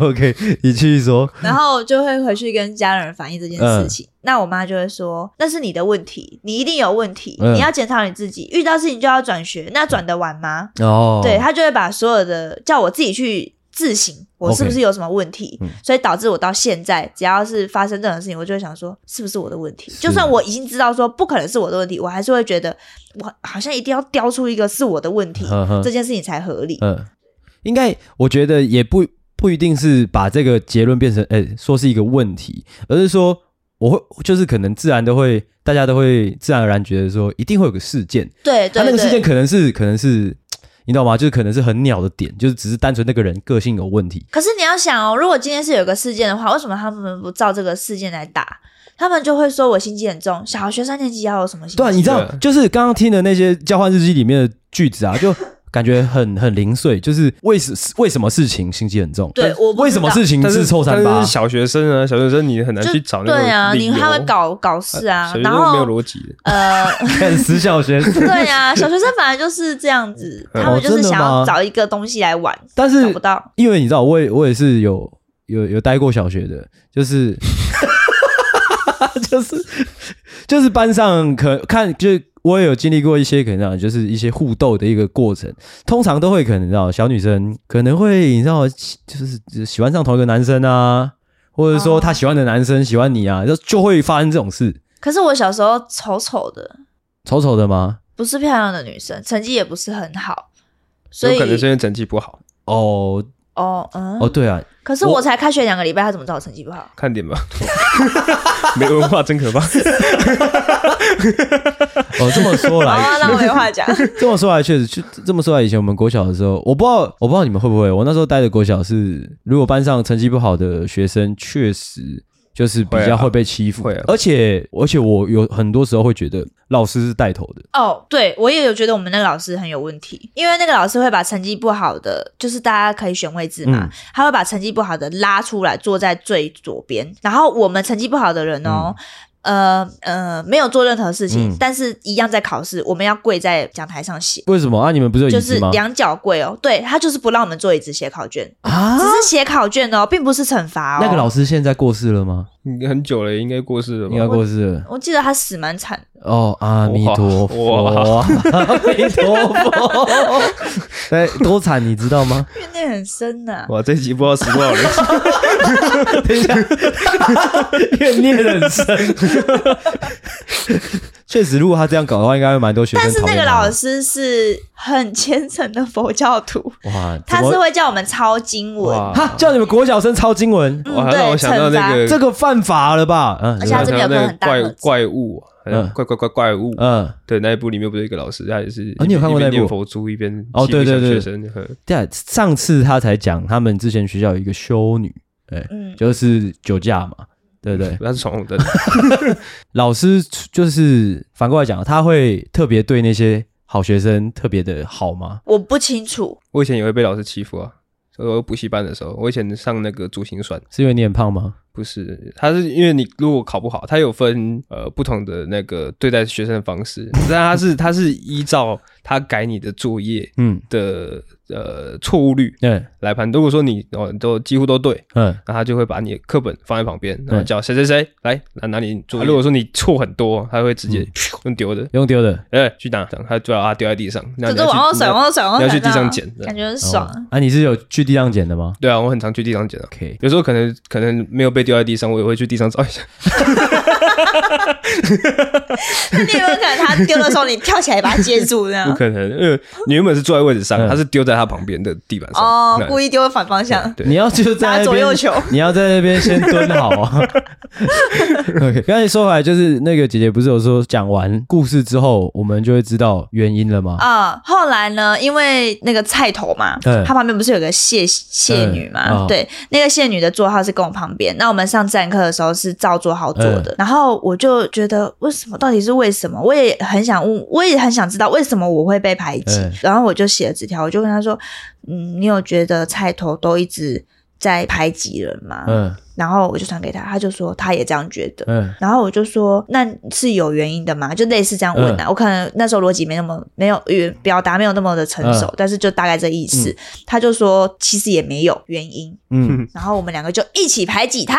OK，你继续说。然后就会回去跟家人反映这件事情。嗯、那我妈就会说：“那是你的问题，你一定有问题，嗯、你要检讨你自己。遇到事情就要转学，那转得完吗？”哦，对，他就会把所有的叫我自己去。自省，我是不是有什么问题？Okay, 嗯、所以导致我到现在，只要是发生任何事情，我就会想说，是不是我的问题？就算我已经知道说不可能是我的问题，我还是会觉得，我好像一定要雕出一个是我的问题，呵呵这件事情才合理。嗯，应该我觉得也不不一定是把这个结论变成，哎、欸，说是一个问题，而是说我会就是可能自然都会，大家都会自然而然觉得说，一定会有个事件。对，对，那个事件可能是可能是。你知道吗？就是可能是很鸟的点，就是只是单纯那个人个性有问题。可是你要想哦，如果今天是有个事件的话，为什么他们不照这个事件来打？他们就会说我心机很重。小学三年级要有什么心机？对啊，你知道，就是刚刚听的那些交换日记里面的句子啊，就。感觉很很零碎，就是为什为什么事情心机很重？对，我为什么事情是臭三八？小学生啊，小学生你很难去找那个对啊，你还会搞搞事啊，然后没有逻辑。呃，看死小学生。对啊，小学生本来就是这样子，他们就是想要找一个东西来玩，但是找不到。因为你知道，我也我也是有有有待过小学的，就是 就是就是班上可看就。我也有经历过一些可能就是一些互斗的一个过程，通常都会可能你知道小女生可能会你知道就是喜欢上同一个男生啊，或者说她喜欢的男生喜欢你啊，就就会发生这种事。可是我小时候丑丑的，丑丑的吗？不是漂亮的女生，成绩也不是很好，所以有可能是因为成绩不好哦。哦，嗯，哦，对啊，可是我才开学两个礼拜，他怎么知道我成绩不好？看点吧，没文化真可怕。哦，这么说来，那我没话讲。这么说来，确实，就这么说来，以前我们国小的时候，我不知道，我不知道你们会不会，我那时候待的国小是，如果班上成绩不好的学生，确实。就是比较会被欺负，而且而且我有很多时候会觉得老师是带头的。哦，对，我也有觉得我们那个老师很有问题，因为那个老师会把成绩不好的，就是大家可以选位置嘛，嗯、他会把成绩不好的拉出来坐在最左边，然后我们成绩不好的人哦。嗯呃呃没有做任何事情，嗯、但是一样在考试，我们要跪在讲台上写。为什么啊？你们不是有椅子吗？就是两脚跪哦。对，他就是不让我们坐椅子写考卷啊，只是写考卷哦，并不是惩罚哦。那个老师现在过世了吗？很久了，应该过世了吧？应该过世了。我，我记得他死蛮惨。哦，阿弥陀佛，阿弥陀佛。哎，多惨，你知道吗？怨念很深呐。哇，这集不知道死多少人。等一下，怨念很深。确实，如果他这样搞的话，应该会蛮多学生。但是那个老师是很虔诚的佛教徒。哇，他是会叫我们抄经文，哈，叫你们国小生抄经文。嗯，对，我想到那个这个犯法了吧？嗯，而且他这边有个很大怪怪物。嗯，怪怪怪怪物。嗯，对，那一部里面不是一个老师，他也是。你有看过那部？念佛珠一边哦，对对对，对，上次他才讲，他们之前学校有一个修女，哎，就是酒驾嘛，对不对？那是闯红灯。老师就是反过来讲，他会特别对那些好学生特别的好吗？我不清楚。我以前也会被老师欺负啊，所以我补习班的时候，我以前上那个珠心算，是因为你很胖吗？不是，他是因为你如果考不好，他有分呃不同的那个对待学生的方式，但他是他是依照他改你的作业嗯。的呃错误率嗯来判。如果说你哦都几乎都对嗯，那他就会把你的课本放在旁边，然后叫谁谁谁来拿拿你做。如果说你错很多，他会直接用丢的，用丢的，哎去拿，他就要啊丢在地上，这都往后甩，往后甩，往后甩，要去地上捡，感觉很爽。啊，你是有去地上捡的吗？对啊，我很常去地上捡的。OK，有时候可能可能没有被。丢在地上，我也会去地上找一下。那你有没有可能他丢的时候，你跳起来把他接住？这样 不可能，因为你原本是坐在位置上，他是丢在他旁边的地板上。哦，故意丢反方向。你要就在左右球，你要在那边先蹲好啊。OK，刚才说回来，就是那个姐姐不是有说讲完故事之后，我们就会知道原因了吗？啊，后来呢，因为那个菜头嘛，他旁边不是有个谢谢女嘛？对，那个谢女的座号是跟我旁边。那我们上自然课的时候是照座号坐的，然后我就觉得为什么？到底是为什么？我也很想问，我也很想知道为什么我会被排挤。然后我就写了纸条，我就跟他说：“嗯，你有觉得菜头都一直在排挤人吗？”嗯。然后我就传给他，他就说他也这样觉得。嗯，然后我就说那是有原因的嘛？就类似这样问啊。我可能那时候逻辑没那么没有语表达没有那么的成熟，但是就大概这意思。他就说其实也没有原因。嗯，然后我们两个就一起排挤他。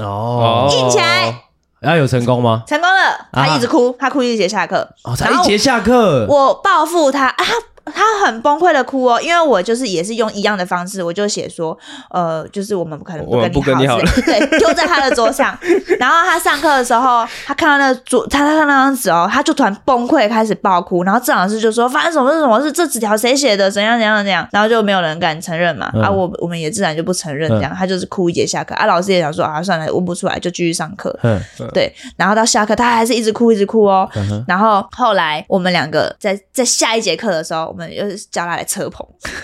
哦，硬起来。然后有成功吗？成功了。他一直哭，他哭一节下课。哦，才一节下课。我报复他啊！他很崩溃的哭哦，因为我就是也是用一样的方式，我就写说，呃，就是我们可能不跟你好，对，丢在他的桌上。然后他上课的时候，他看到那个桌，他他看那张纸哦，他就突然崩溃，开始爆哭。然后郑老师就说：“发生什么事？什么事？这纸条谁写的？怎样怎样怎样？”然后就没有人敢承认嘛。嗯、啊，我我们也自然就不承认这样。他就是哭一节下课。啊，老师也想说啊，算了，问不出来就继续上课。嗯，对。然后到下课，他还是一直哭，一直哭哦。嗯、然后后来我们两个在在下一节课的时候。我们又是叫他来车棚，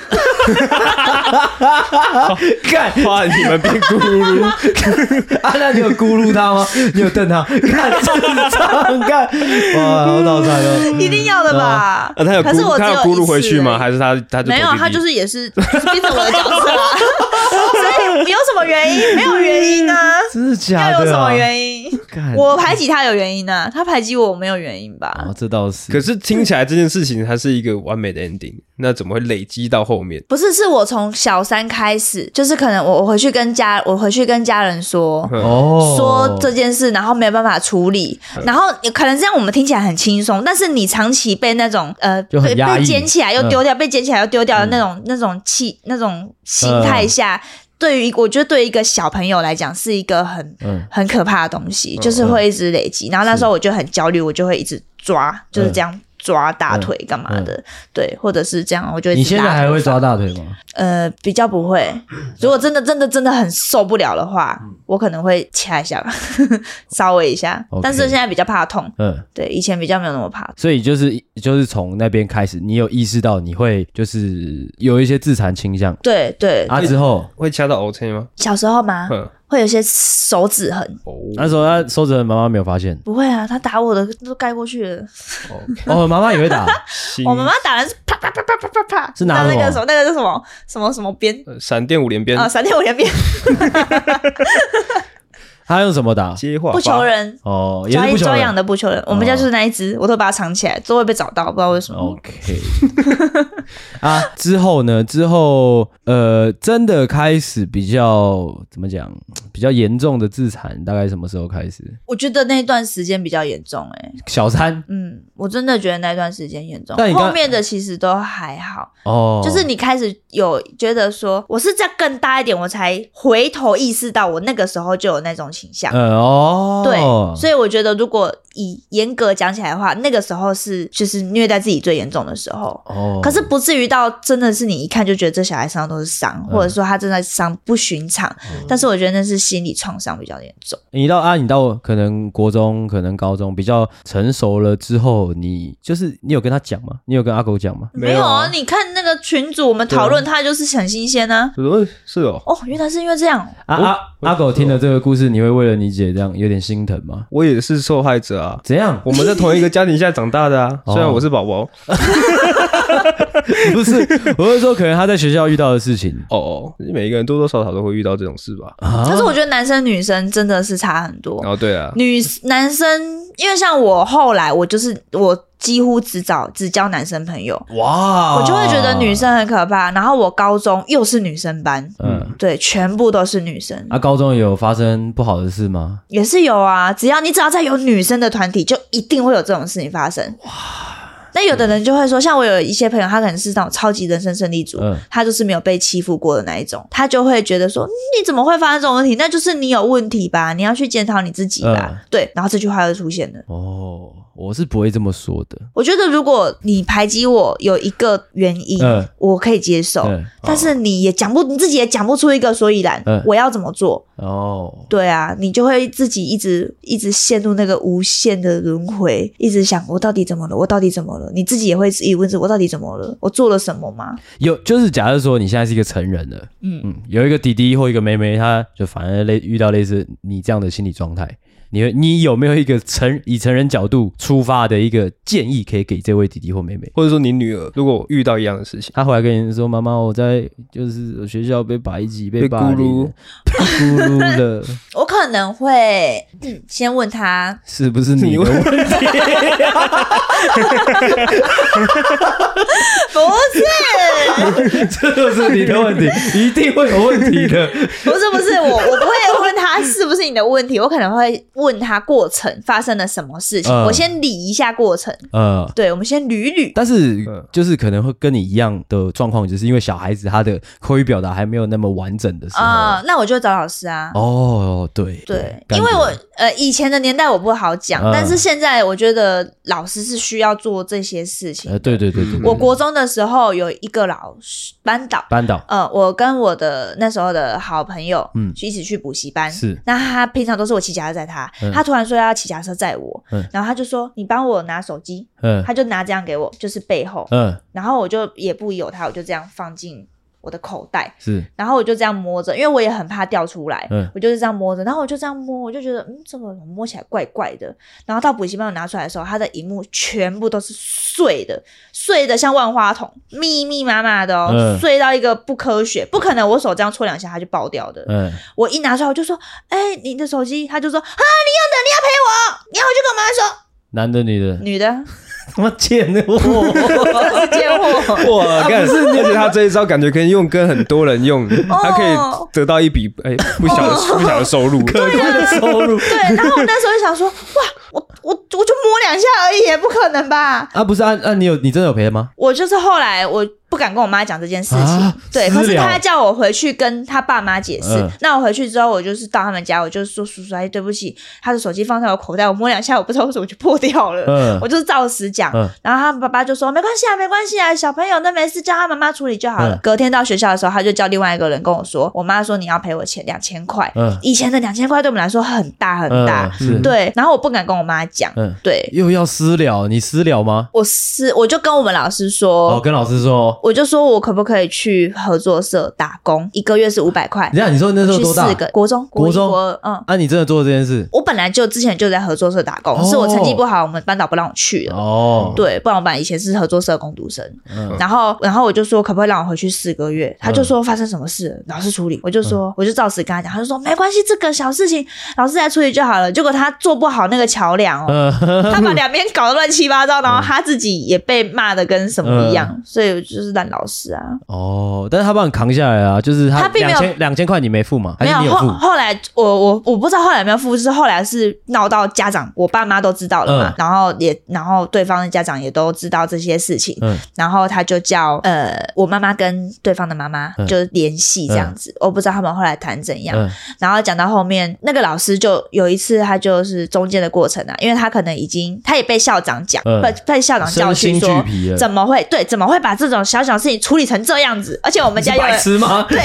干哇！你们变咕噜噜 啊？那你有咕噜他吗？你有瞪他？看智障看哇，好脑残哦！一定要的吧？啊，他有，可是我他有咕噜回去吗？还是他他没有？他就是也是变成我的角色啊！有什么原因？没有原因啊！真的假的？要有什么原因？我排挤他有原因啊，他排挤我没有原因吧？哦，这倒是。可是听起来这件事情它是一个完美的。ending，那怎么会累积到后面？不是，是我从小三开始，就是可能我我回去跟家，我回去跟家人说，哦，说这件事，然后没有办法处理，然后可能这样我们听起来很轻松，但是你长期被那种呃 被被捡起来又丢掉，被捡起来又丢掉的那种那种气那种心态下，对于我觉得对于一个小朋友来讲是一个很很可怕的东西，就是会一直累积。然后那时候我就很焦虑，我就会一直抓，就是这样。抓大腿干嘛的？嗯嗯、对，或者是这样，我觉得你现在还会抓大腿吗？呃，比较不会。如果真的、真的、真的很受不了的话，嗯、我可能会掐一下吧，稍微一下。Okay, 但是现在比较怕痛。嗯，对，以前比较没有那么怕。所以就是就是从那边开始，你有意识到你会就是有一些自残倾向。对对。啊，之后会掐到 OK 吗？小时候吗？会有些手指痕，那时候他手指痕，妈妈没有发现。不会啊，他打我的都盖过去了。哦，妈妈也会打。我妈妈打的是啪啪啪啪啪啪啪，是拿那个什么？那个是什么？什么什么鞭？闪电五连鞭啊！闪电五连鞭。他用什么打？接话不求人哦，也是不求人养的不求人。我们家就是那一只，我都把它藏起来，都会被找到，不知道为什么。OK 啊，之后呢？之后呃，真的开始比较怎么讲？比较严重的自残，大概什么时候开始？我觉得那段时间比较严重、欸，哎，小三嗯，我真的觉得那段时间严重。但后面的其实都还好，哦，就是你开始有觉得说，我是在更大一点，我才回头意识到，我那个时候就有那种倾向。呃哦，对，所以我觉得如果以严格讲起来的话，那个时候是就是虐待自己最严重的时候。哦，可是不至于到真的是你一看就觉得这小孩身上都是伤，嗯或者说他真的伤不寻常。但是我觉得那是心理创伤比较严重。你到啊，你到可能国中、可能高中比较成熟了之后，你就是你有跟他讲吗？你有跟阿狗讲吗？没有啊，你看那个群主，我们讨论他就是很新鲜啊。呃是哦，哦，原来是因为这样。啊啊，阿狗听了这个故事，你会为了你姐这样有点心疼吗？我也是受害者啊。怎样？我们在同一个家庭下长大的啊，虽然我是宝宝。不是，我是说，可能他在学校遇到的事情。哦哦，每一个人多多少少都会遇到这种事吧。啊可是我觉得男生女生真的是差很多。哦，对啊，女男生，因为像我后来，我就是我几乎只找只交男生朋友，哇，我就会觉得女生很可怕。然后我高中又是女生班，嗯，对，全部都是女生。啊，高中有发生不好的事吗？也是有啊，只要你只要在有女生的团体，就一定会有这种事情发生。哇！那有的人就会说，像我有一些朋友，他可能是那种超级人生胜利组，嗯他就是没有被欺负过的那一种，他就会觉得说，你怎么会发生这种问题？那就是你有问题吧，你要去检讨你自己吧。嗯对，然后这句话就出现了。哦，我是不会这么说的。我觉得如果你排挤我有一个原因，嗯我可以接受，嗯但是你也讲不，你自己也讲不出一个所以然，嗯我要怎么做？哦，对啊，你就会自己一直一直陷入那个无限的轮回，一直想我到底怎么了？我到底怎么了？你自己也会自己问自己我到底怎么了？我做了什么吗？有就是假设说你现在是一个成人了，嗯嗯，有一个弟弟或一个妹妹，他就反而类遇到类似你这样的心理状态，你你有没有一个成以成人角度出发的一个建议可以给这位弟弟或妹妹？或者说你女儿如果遇到一样的事情，她回来跟你说：“妈妈，我在就是学校被排挤，被被霸凌咕噜，被咕噜了，我可能会、嗯先问他，是不是你的问题？不是，这就是你的问题，一定会有问题的。不是，不是我，我不会问他是不是你的问题，我可能会问他过程发生了什么事情，嗯。我先理一下过程。呃，对，我们先捋一捋。但是嗯。就是可能会跟你一样的状况，就是因为小孩子他的口语表达还没有那么完整的时候。啊、那我就找老师啊。哦，对。对，因为我呃以前的年代我不好讲，嗯。但是现在我觉得老师是需要做这些事情。呃，对对对对，对我国中的时候有一个老师班导，班导。呃，我跟我的那时候的好朋友，嗯。嗯，一起去补习班。是。那他平常都是我骑脚踏车载他，嗯。他突然说要骑脚踏车载我，嗯。然后他就说你帮我拿手机，嗯。他就拿这样给我，就是背后，嗯。然后我就也不疑有他，我就这样放进我的口袋，是然后我就这样摸着，因为我也很怕掉出来，嗯我就是这样摸着，然后我就这样摸，我就觉得嗯，怎么摸起来怪怪的。然后到补习班我拿出来的时候，它的荧幕全部都是碎的，碎的像万花筒，密密麻麻的哦，嗯碎到一个不科学，不可能我手这样戳两下它就爆掉的。嗯我一拿出来我就说，哎、你的手机，他就说啊，你用的，你要赔我，你要回去跟我妈妈说。男的女的，女的，他妈贱货，真是贱货。哇，干！而且他这一招感觉可以用跟很多人用，他可以得到一笔哎不小的不小的收入，可观的收入对，然后我那时候就想说，哇，我我我就摸两下而已，也不可能吧？啊！不是啊啊！你有你真的有赔吗？我就是后来我不敢跟我妈讲这件事情，啊对，可是他叫我回去跟他爸妈解释。嗯。那我回去之后，我就是到他们家，我就说叔叔阿姨对不起，他的手机放在我口袋，我摸两下，我不知道为什么就破掉了。嗯。我就是照实讲，嗯。然后他爸爸就说没关系啊，没关系啊，小朋友那没事，叫他妈妈处理就好了。嗯。隔天到学校的时候，他就叫另外一个人跟我说，我妈说你要赔我钱两千块。嗯。以前的两千块对我们来说很大很大，对，然后我不敢跟我妈讲，嗯。对。又要私了，你私了吗？我私我就跟我们老师说，哦，跟老师说，我就说我可不可以去合作社打工，一个月是五百块。你看，你说那时候多大？四个国中，国中，国嗯。啊，你真的做这件事？我本来就之前就在合作社打工，哦、是我成绩不好，我们班导不让我去了。哦，对，不然我本来以前是合作社工读生。嗯。然后，然后我就说可不可以让我回去四个月？他就说发生什么事，老师处理。我就说，嗯、我就照实跟他讲，他就说没关系，这个小事情老师来处理就好了。结果他做不好那个桥梁哦，嗯、他把两边搞得乱七八糟，然后他自己也被骂的跟什么一样，嗯、所以就是烂老师啊。哦，但是他帮你扛下来啊，就是他两千两千块你没付吗？没有，还是你有付？后后来我我我不知道后来有没有付，是后来是闹到家长，我爸妈都知道了嘛，嗯、然后也然后对方的家长也都知道这些事情，嗯、然后他就叫呃我妈妈跟对方的妈妈就联系这样子，嗯、我不知道他们后来谈怎样，嗯、然后讲到后面那个老师就有一次他就是中间的过程啊，因为他可能已经他也被校长讲，被、嗯、被校长教训说怎么会对怎么会把这种小小事情处理成这样子，而且我们家有人吃吗？对，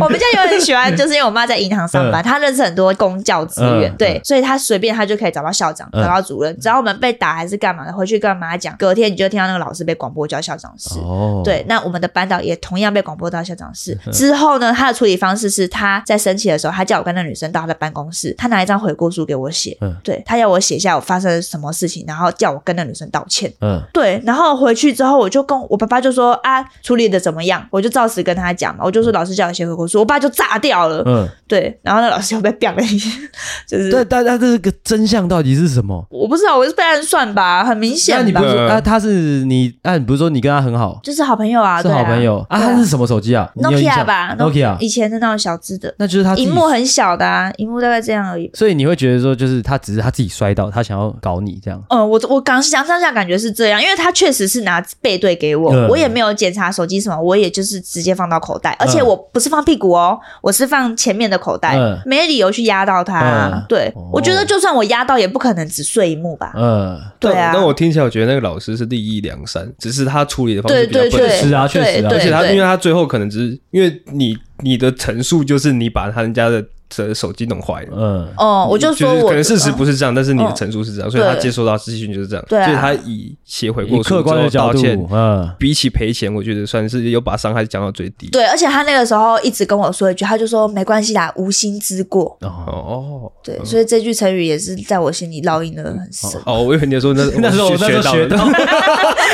我们家有人喜欢，就是因为我妈在银行上班，她、嗯、认识很多公教资源，嗯、对，所以她随便她就可以找到校长，找到主任，只要我们被打还是干嘛的，回去跟妈妈讲，隔天你就听到那个老师被广播叫校长室。哦，对，那我们的班导也同样被广播到校长室。嗯、之后呢，他的处理方式是他在生气的时候，他叫我跟那女生到他的办公室，他拿一张悔过书给我写，嗯，对，他要我写下我发生了什么事情，然后叫我跟那女生道歉，嗯，对，然后回去之后我就跟我爸爸就说啊，处理的怎么样？我就照实跟他讲嘛，我就说老师叫我写悔过书，我爸就炸掉了，嗯，对，然后那老师又被表了一下，就是对，但他这个真相到底是什么？我不知道，我是被暗算吧，很明显。那你不是说啊？他是你？啊，你不是说你跟他很好？就是好朋友啊，是好朋友啊。他是什么手机啊？Nokia 吧，Nokia 以前的那种小只的。那就是他荧幕很小的啊，荧幕大概这样而已。所以你会觉得说，就是他只是他自己摔到，他想要搞你这样。嗯，我我刚想当下感觉是这样，因为他确实是拿背对给我，我也没有检查手机什么，我也就是直接放到口袋，而且我不是放屁股哦，我是放前面的口袋，没理由去压到他。对，我觉得就算我压到，也不可能只碎一幕吧。嗯，对啊。那我听起来，我觉得那个老师是立意良善，只是他处理的方式比较笨。是啊，确实啊，而且他因为他最后可能只是因为你你的陈述就是你把他人家的。这手机弄坏了，嗯，哦，我就说，可能事实不是这样，但是你的陈述是这样，所以他接收到资讯就是这样，对，所以他以写悔过书，客观的道歉，嗯，比起赔钱，我觉得算是有把伤害降到最低。对，而且他那个时候一直跟我说一句，他就说没关系啦，无心之过。哦，对，所以这句成语也是在我心里烙印的很深。哦，我以为你说那 那时候我学到的，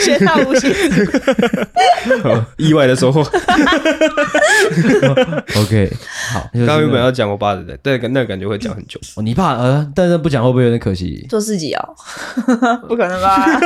学到无形之过，意外的收获。OK，好。刚刚原本要讲我爸的，但那个感觉会讲很久。哦，你爸呃，但是不讲会不会有点可惜？做自己哦，不可能吧？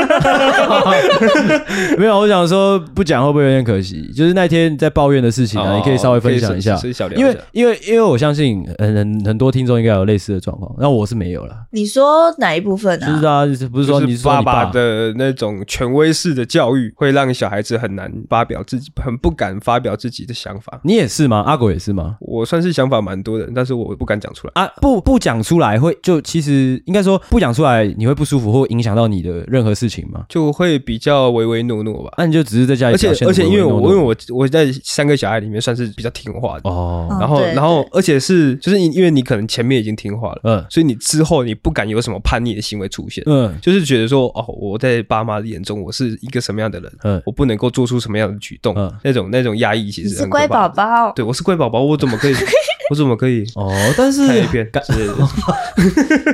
没有，我想说不讲会不会有点可惜？就是那天在抱怨的事情啊，你可以稍微分享一下。因为因为因为我相信很很多听众应该有类似的状况，那我是没有了。你说哪一部分呢？就是啊，不是说你爸爸的那种权威式的教育，会让小孩子很难发表自己，很不敢发表自己的想法。你也是吗？阿狗也是吗？我算是想法蛮多的，但是我不敢讲出来啊！不不讲出来会就其实应该说不讲出来你会不舒服，或影响到你的任何事情吗？就会比较唯唯诺诺吧。那你就只是在家里，而且而且因为我因为我我在三个小孩里面算是比较听话的哦。然后然后而且是就是因因为你可能前面已经听话了，嗯，所以你之后你不敢有什么叛逆的行为出现，嗯，就是觉得说哦，我在爸妈的眼中我是一个什么样的人，嗯，我不能够做出什么样的举动，嗯，那种那种压抑其实是乖宝宝，对我是乖宝宝，我怎么可以？我怎么可以？哦，但是看一篇，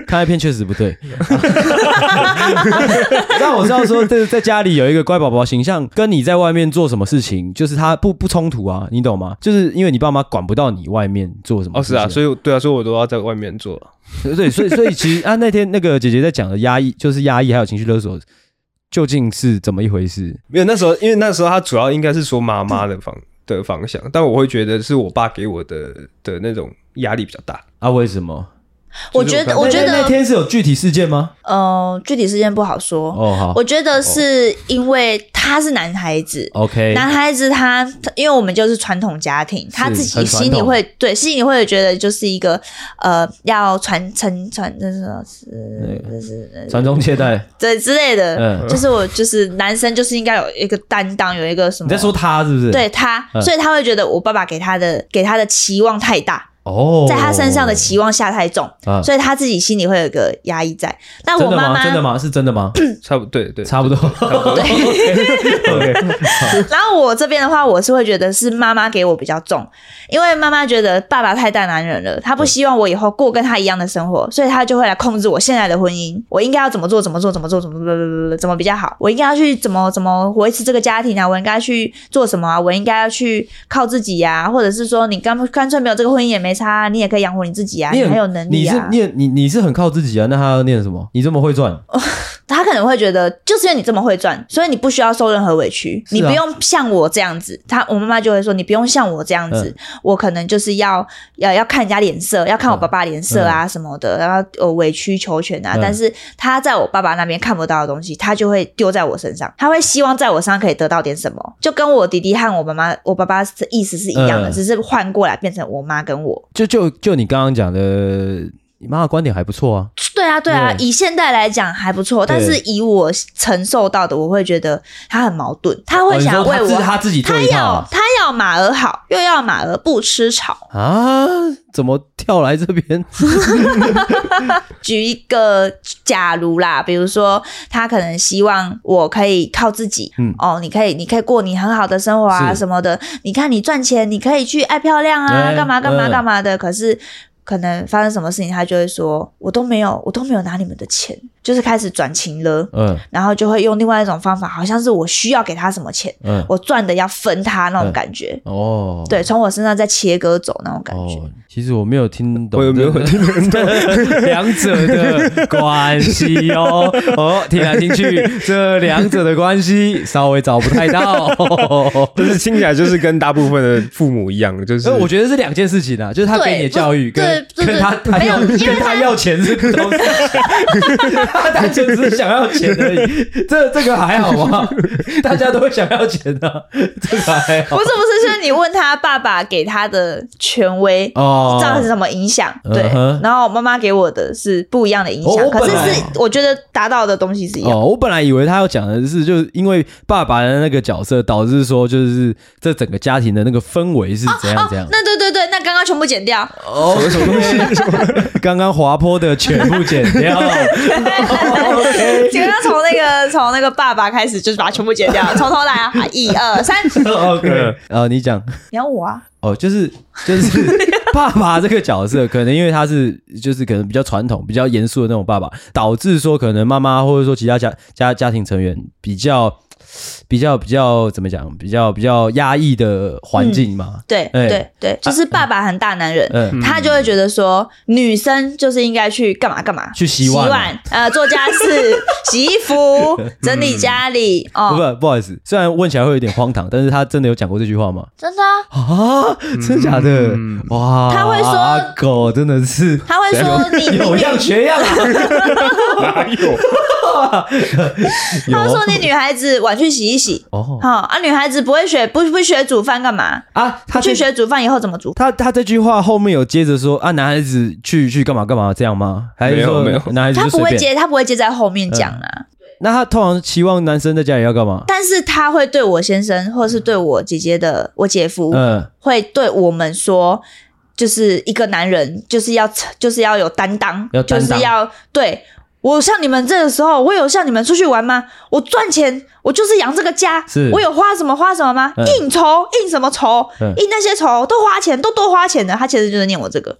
看 一篇确实不对。但我知道说，在在家里有一个乖宝宝形象，跟你在外面做什么事情，就是他不不冲突啊，你懂吗？就是因为你爸妈管不到你外面做什么。哦，是啊，所以对啊，所以我都要在外面做。对对，所以所以其实啊，那天那个姐姐在讲的压抑，就是压抑还有情绪勒索，究竟是怎么一回事？没有，那时候因为那时候他主要应该是说妈妈的方。的方向，但我会觉得是我爸给我的的那种压力比较大啊？为什么？我觉得，我觉得那天是有具体事件吗？呃，具体事件不好说。哦，好。我觉得是因为他是男孩子，OK，男孩子他，因为我们就是传统家庭，他自己心里会对，心里会觉得就是一个呃，要传承传，那是是是传宗接代，对之类的。嗯，就是我就是男生就是应该有一个担当，有一个什么？你在说他是不是？对他，所以他会觉得我爸爸给他的给他的期望太大。哦，在他身上的期望下太重，啊所以他自己心里会有个压抑在。那我妈妈真的吗？是真的吗？差不多，对对，差不多。OK，然后我这边的话，我是会觉得是妈妈给我比较重，因为妈妈觉得爸爸太大男人了，她不希望我以后过跟他一样的生活，所以她就会来控制我现在的婚姻。我应该要怎么做？怎么做？怎么做？怎么怎怎么比较好？我应该要去怎么怎么维持这个家庭啊？我应该去做什么啊？我应该要去靠自己呀、啊？或者是说，你干干脆没有这个婚姻也没差、啊，你也可以养活你自己啊，你，你很有能力啊。你是念你你是很靠自己啊？那他要念什么？你这么会赚？他可能会觉得，就是因为你这么会赚，所以你不需要受任何委屈，啊、你不用像我这样子。他我妈妈就会说，你不用像我这样子，嗯、我可能就是要要要看人家脸色，要看我爸爸脸色啊什么的，嗯、然后呃委曲求全啊。嗯、但是他在我爸爸那边看不到的东西，他就会丢在我身上。他会希望在我身上可以得到点什么，就跟我弟弟和我妈妈、我爸爸的意思是一样的，嗯、只是换过来变成我妈跟我。就就就你刚刚讲的。你妈的观点还不错啊，对啊，对啊，以现在来讲还不错，但是以我承受到的，我会觉得他很矛盾，他会想要为我，他自己他要他要马儿好，又要马儿不吃草啊？怎么跳来这边？举一个假如啦，比如说他可能希望我可以靠自己，嗯，哦，你可以，你可以过你很好的生活啊什么的，你看你赚钱，你可以去爱漂亮啊，干嘛干嘛干嘛的，可是。可能发生什么事情，他就会说：“我都没有，我都没有拿你们的钱。”就是开始转情了，嗯，然后就会用另外一种方法，好像是我需要给他什么钱，嗯，我赚的要分他那种感觉，哦，对，从我身上再切割走那种感觉。其实我没有听懂，我有没有听懂 两者的关系哦？哦，听来听去，这两者的关系稍微找不太到，就是听起来就是跟大部分的父母一样，就是我觉得是两件事情啊，就是他给你的教育跟跟他他要跟他要钱是不同。他单纯只是想要钱而已，这这个还好吗？大家都会想要钱的、啊，这个还好。不是不是，是你问他爸爸给他的权威哦，造成什么影响？对，uh 然后妈妈给我的是不一样的影响，哦、可是是我觉得达到的东西是一样。哦，我本来以为他要讲的是，就是因为爸爸的那个角色导致说，就是这整个家庭的那个氛围是怎样怎样、哦哦。那对对对，那刚刚全部剪掉。哦，什么东西？刚刚滑坡的全部剪掉。请问要从那个从那个爸爸开始，就是把它全部剪掉，从头来啊！一二三，OK，呃，你讲，你要我啊？哦，就是就是爸爸这个角色，可能因为他是就是可能比较传统、比较严肃的那种爸爸，导致说可能妈妈或者说其他家家家庭成员比较。比较比较怎么讲？比较比较压抑的环境嘛。嗯、对、欸、对对，就是爸爸很大男人，嗯、他就会觉得说，女生就是应该去干嘛干嘛，去洗碗、洗碗，呃，做家事、洗衣服、整理家里。哦，不不，不好意思，虽然问起来会有点荒唐，但是他真的有讲过这句话吗？真的啊？啊，真的假的？嗯、哇，他会说，阿狗真的是，他会说你有样学样啊，哪 有？他会说你女孩子晚去洗一。洗哦，好啊，女孩子不会学，不不学煮饭干嘛啊？她去学煮饭以后怎么煮？他他这句话后面有接着说啊，男孩子去去干嘛干嘛这样吗？还是说没有？男孩子他不会接，他不会接在后面讲啊。嗯、那他通常期望男生在家里要干嘛？但是他会对我先生，或者是对我姐姐的我姐夫，嗯，会对我们说，就是一个男人就是要就是要有担当，要担当就是要对。我像你们这个时候，我有像你们出去玩吗？我赚钱，我就是养这个家。是我有花什么花什么吗？嗯、应酬应什么酬？嗯、应那些酬都花钱，都多花钱的。他其实就是念我这个，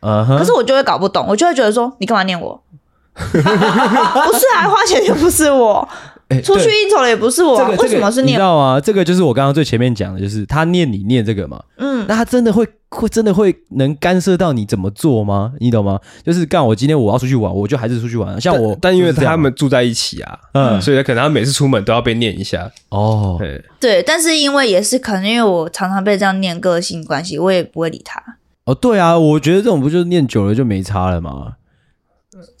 可是我就会搞不懂，我就会觉得说，你干嘛念我？不是啊，花钱又不是我。欸、出去应酬的也不是我，这个、为什么是念？你知道吗？这个就是我刚刚最前面讲的，就是他念你念这个嘛。嗯，那他真的会会真的会能干涉到你怎么做吗？你懂吗？就是干我今天我要出去玩，我就还是出去玩。像我，但，但因为他们住在一起啊，嗯，所以可能他每次出门都要被念一下。哦，对对，但是因为也是可能因为我常常被这样念个性关系，我也不会理他。哦，对啊，我觉得这种不就是念久了就没差了吗？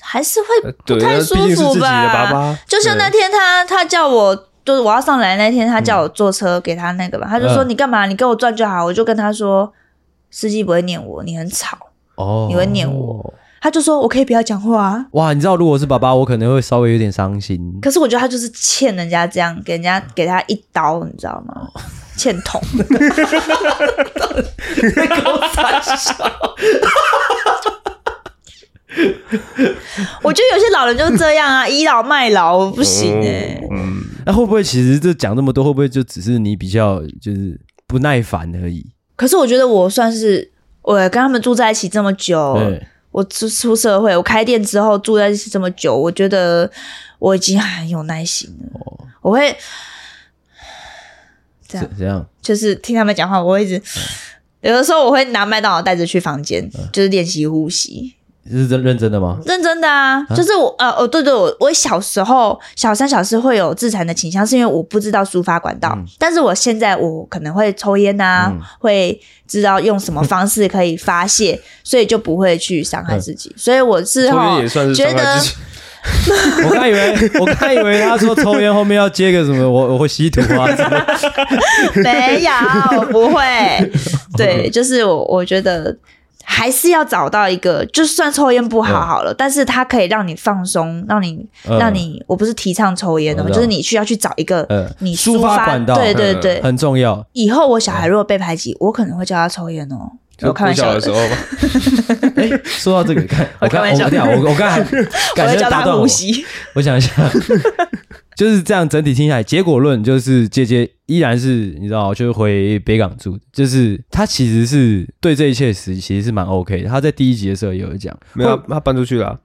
还是会不太舒服吧？就像那天他他叫我，就是我要上来那天，他叫我坐车给他那个吧，嗯、他就说你干嘛？你给我转就好。我就跟他说，司机不会念我，你很吵哦，你会念我。他就说我可以不要讲话啊。哇，你知道如果是爸爸，我可能会稍微有点伤心。可是我觉得他就是欠人家这样，给人家给他一刀，你知道吗？欠捅。我觉得有些老人就是这样啊，倚老卖老不行哎、欸。嗯，那会不会其实这讲这么多，会不会就只是你比较就是不耐烦而已？可是我觉得我算是我跟他们住在一起这么久，我出出社会，我开店之后住在一起这么久，我觉得我已经很有耐心了。哦、我会这样这样，就是听他们讲话，我会一直、嗯、有的时候我会拿麦当劳袋子去房间，嗯、就是练习呼吸。是真认真的吗？认真的啊，啊就是我呃哦对对，我我小时候小三小四会有自残的倾向，是因为我不知道抒发管道。嗯、但是我现在我可能会抽烟啊，嗯、会知道用什么方式可以发泄，所以就不会去伤害自己。嗯、所以我之后觉得，我刚以为我刚以为他说抽烟后面要接个什么，我我会吸毒啊？没有，我不会。对，就是我我觉得。还是要找到一个，就算抽烟不好好了，嗯、但是它可以让你放松，让你，嗯、让你，我不是提倡抽烟的，嗯、就是你需要去找一个你抒发，对对对，很重要。以后我小孩如果被排挤，嗯、我可能会教他抽烟哦。我开玩笑的。时候吧。哎，说到这个，看我开玩笑，我我刚才感觉打断我，我想一下。就是这样，整体听下来，结果论就是姐姐依然是你知道，就是回北港住，就是她其实是对这一切实其实是蛮 OK 的。她在第一集的时候也有讲，没有，她搬出去了，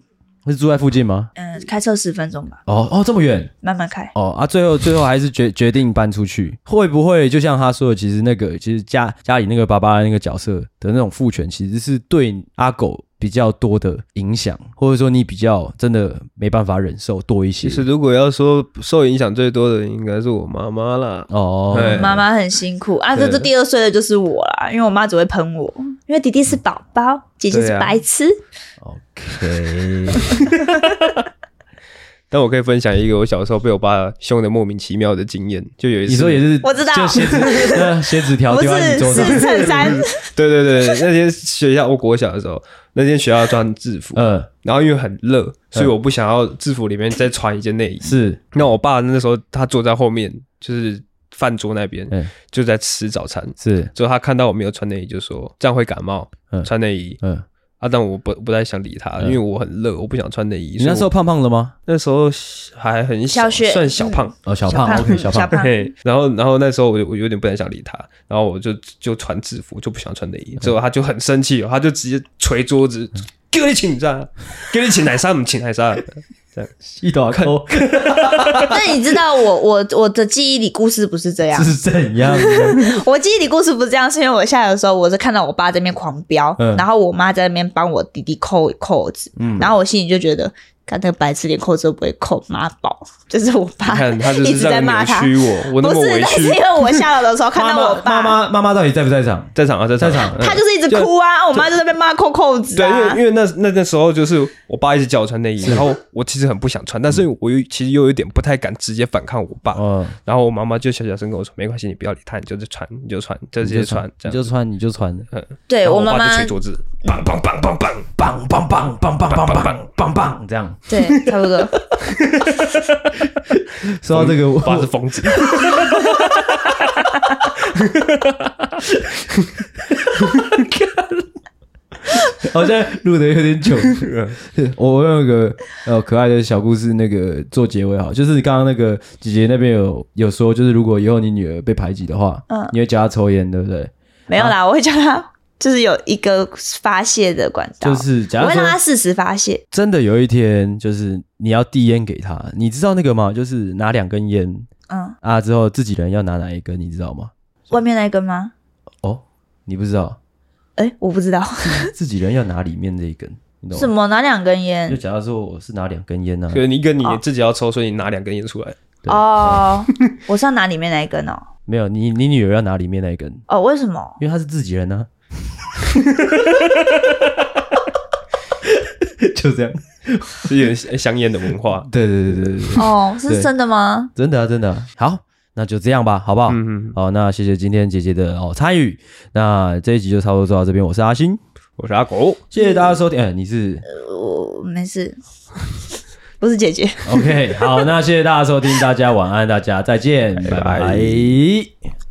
是住在附近吗？嗯，开车十分钟吧。哦哦，这么远，慢慢开。哦啊，最后最后还是决决定搬出去，会不会就像他说的，其实那个其实家家里那个爸爸的那个角色的那种父权，其实是对阿狗。比较多的影响，或者说你比较真的没办法忍受多一些。其实如果要说受影响最多的，应该是我妈妈啦。哦，妈妈很辛苦啊，这这第二岁的就是我啦，因为我妈只会喷我，因为弟弟是宝宝，姐姐是白痴。OK。但我可以分享一个我小时候被我爸凶的莫名其妙的经验，就有一次，你说也是，我知道，就鞋子，鞋子条丢在你桌上，是衬衫。对对对，那天学校我国小的时候，那天学校穿制服，嗯，然后因为很热，所以我不想要制服里面再穿一件内衣。是，那我爸那时候他坐在后面，就是饭桌那边，就在吃早餐。是，之后他看到我没有穿内衣，就说这样会感冒，穿内衣。嗯。啊！但我不不太想理他，因为我很热，我不想穿内衣。你那时候胖胖的吗？那时候还很小，算小胖哦，小胖，OK，小胖。然后，然后那时候我我有点不太想理他，然后我就就穿制服，就不想穿内衣。之后他就很生气，他就直接捶桌子，给你请假，给你请奶沙，不请奶沙。这样一刀扣。那你知道我我我的记忆里故事不是这样？是怎样？我记忆里故事不是这样，是因为我下来的时候，我是看到我爸在那边狂飙，嗯、然后我妈在那边帮我弟弟扣扣子，嗯、然后我心里就觉得。看那个白痴，连扣子都不会扣，妈宝，就是我爸，他一直在骂他。我，我不是，那是因为我下楼的时候看到我爸。妈妈妈妈到底在不在场？在场啊，在在场。他就是一直哭啊，我妈就在那边骂扣扣子。对，因为因为那那那时候就是我爸一直叫我穿内衣，然后我其实很不想穿，但是我又其实又有点不太敢直接反抗我爸。嗯。然后我妈妈就小小声跟我说：“没关系，你不要理他，你就是穿，你就穿，就直接穿，你就穿，你就穿。”嗯。对我妈妈。捶桌子，棒棒棒棒棒棒棒棒棒棒棒棒棒棒，这样。对，差不多。说到这个，我爸是疯子。好像录的有点久。我用一个呃可爱的小故事，那个做结尾好，就是刚刚那个姐姐那边有有说，就是如果以后你女儿被排挤的话，嗯，你会教她抽烟，对不对？没有啦，我会教她。就是有一个发泄的管道，就是假如说我会让他适时发泄。真的有一天，就是你要递烟给他，你知道那个吗？就是拿两根烟，嗯啊，之后自己人要拿哪一根，你知道吗？外面那一根吗？哦，你不知道？哎、欸，我不知道。自己人要拿里面这一根，你懂吗？什么？拿两根烟？就假如说我是拿两根烟呢、啊？对，你跟你自己要抽，所以你拿两根烟出来。哦，我是要拿里面那一根哦。没有，你你女儿要拿里面那一根。哦，为什么？因为她是自己人呢、啊。就这样，是有点香烟的文化。对对对对对。哦，是真的吗？真的啊，真的。好，那就这样吧，好不好？嗯嗯。好，那谢谢今天姐姐的哦参与。那这一集就差不多做到这边。我是阿星，我是阿狗，谢谢大家收听。哎，你是？我没事，不是姐姐。OK，好，那谢谢大家收听，大家晚安，大家再见，拜拜。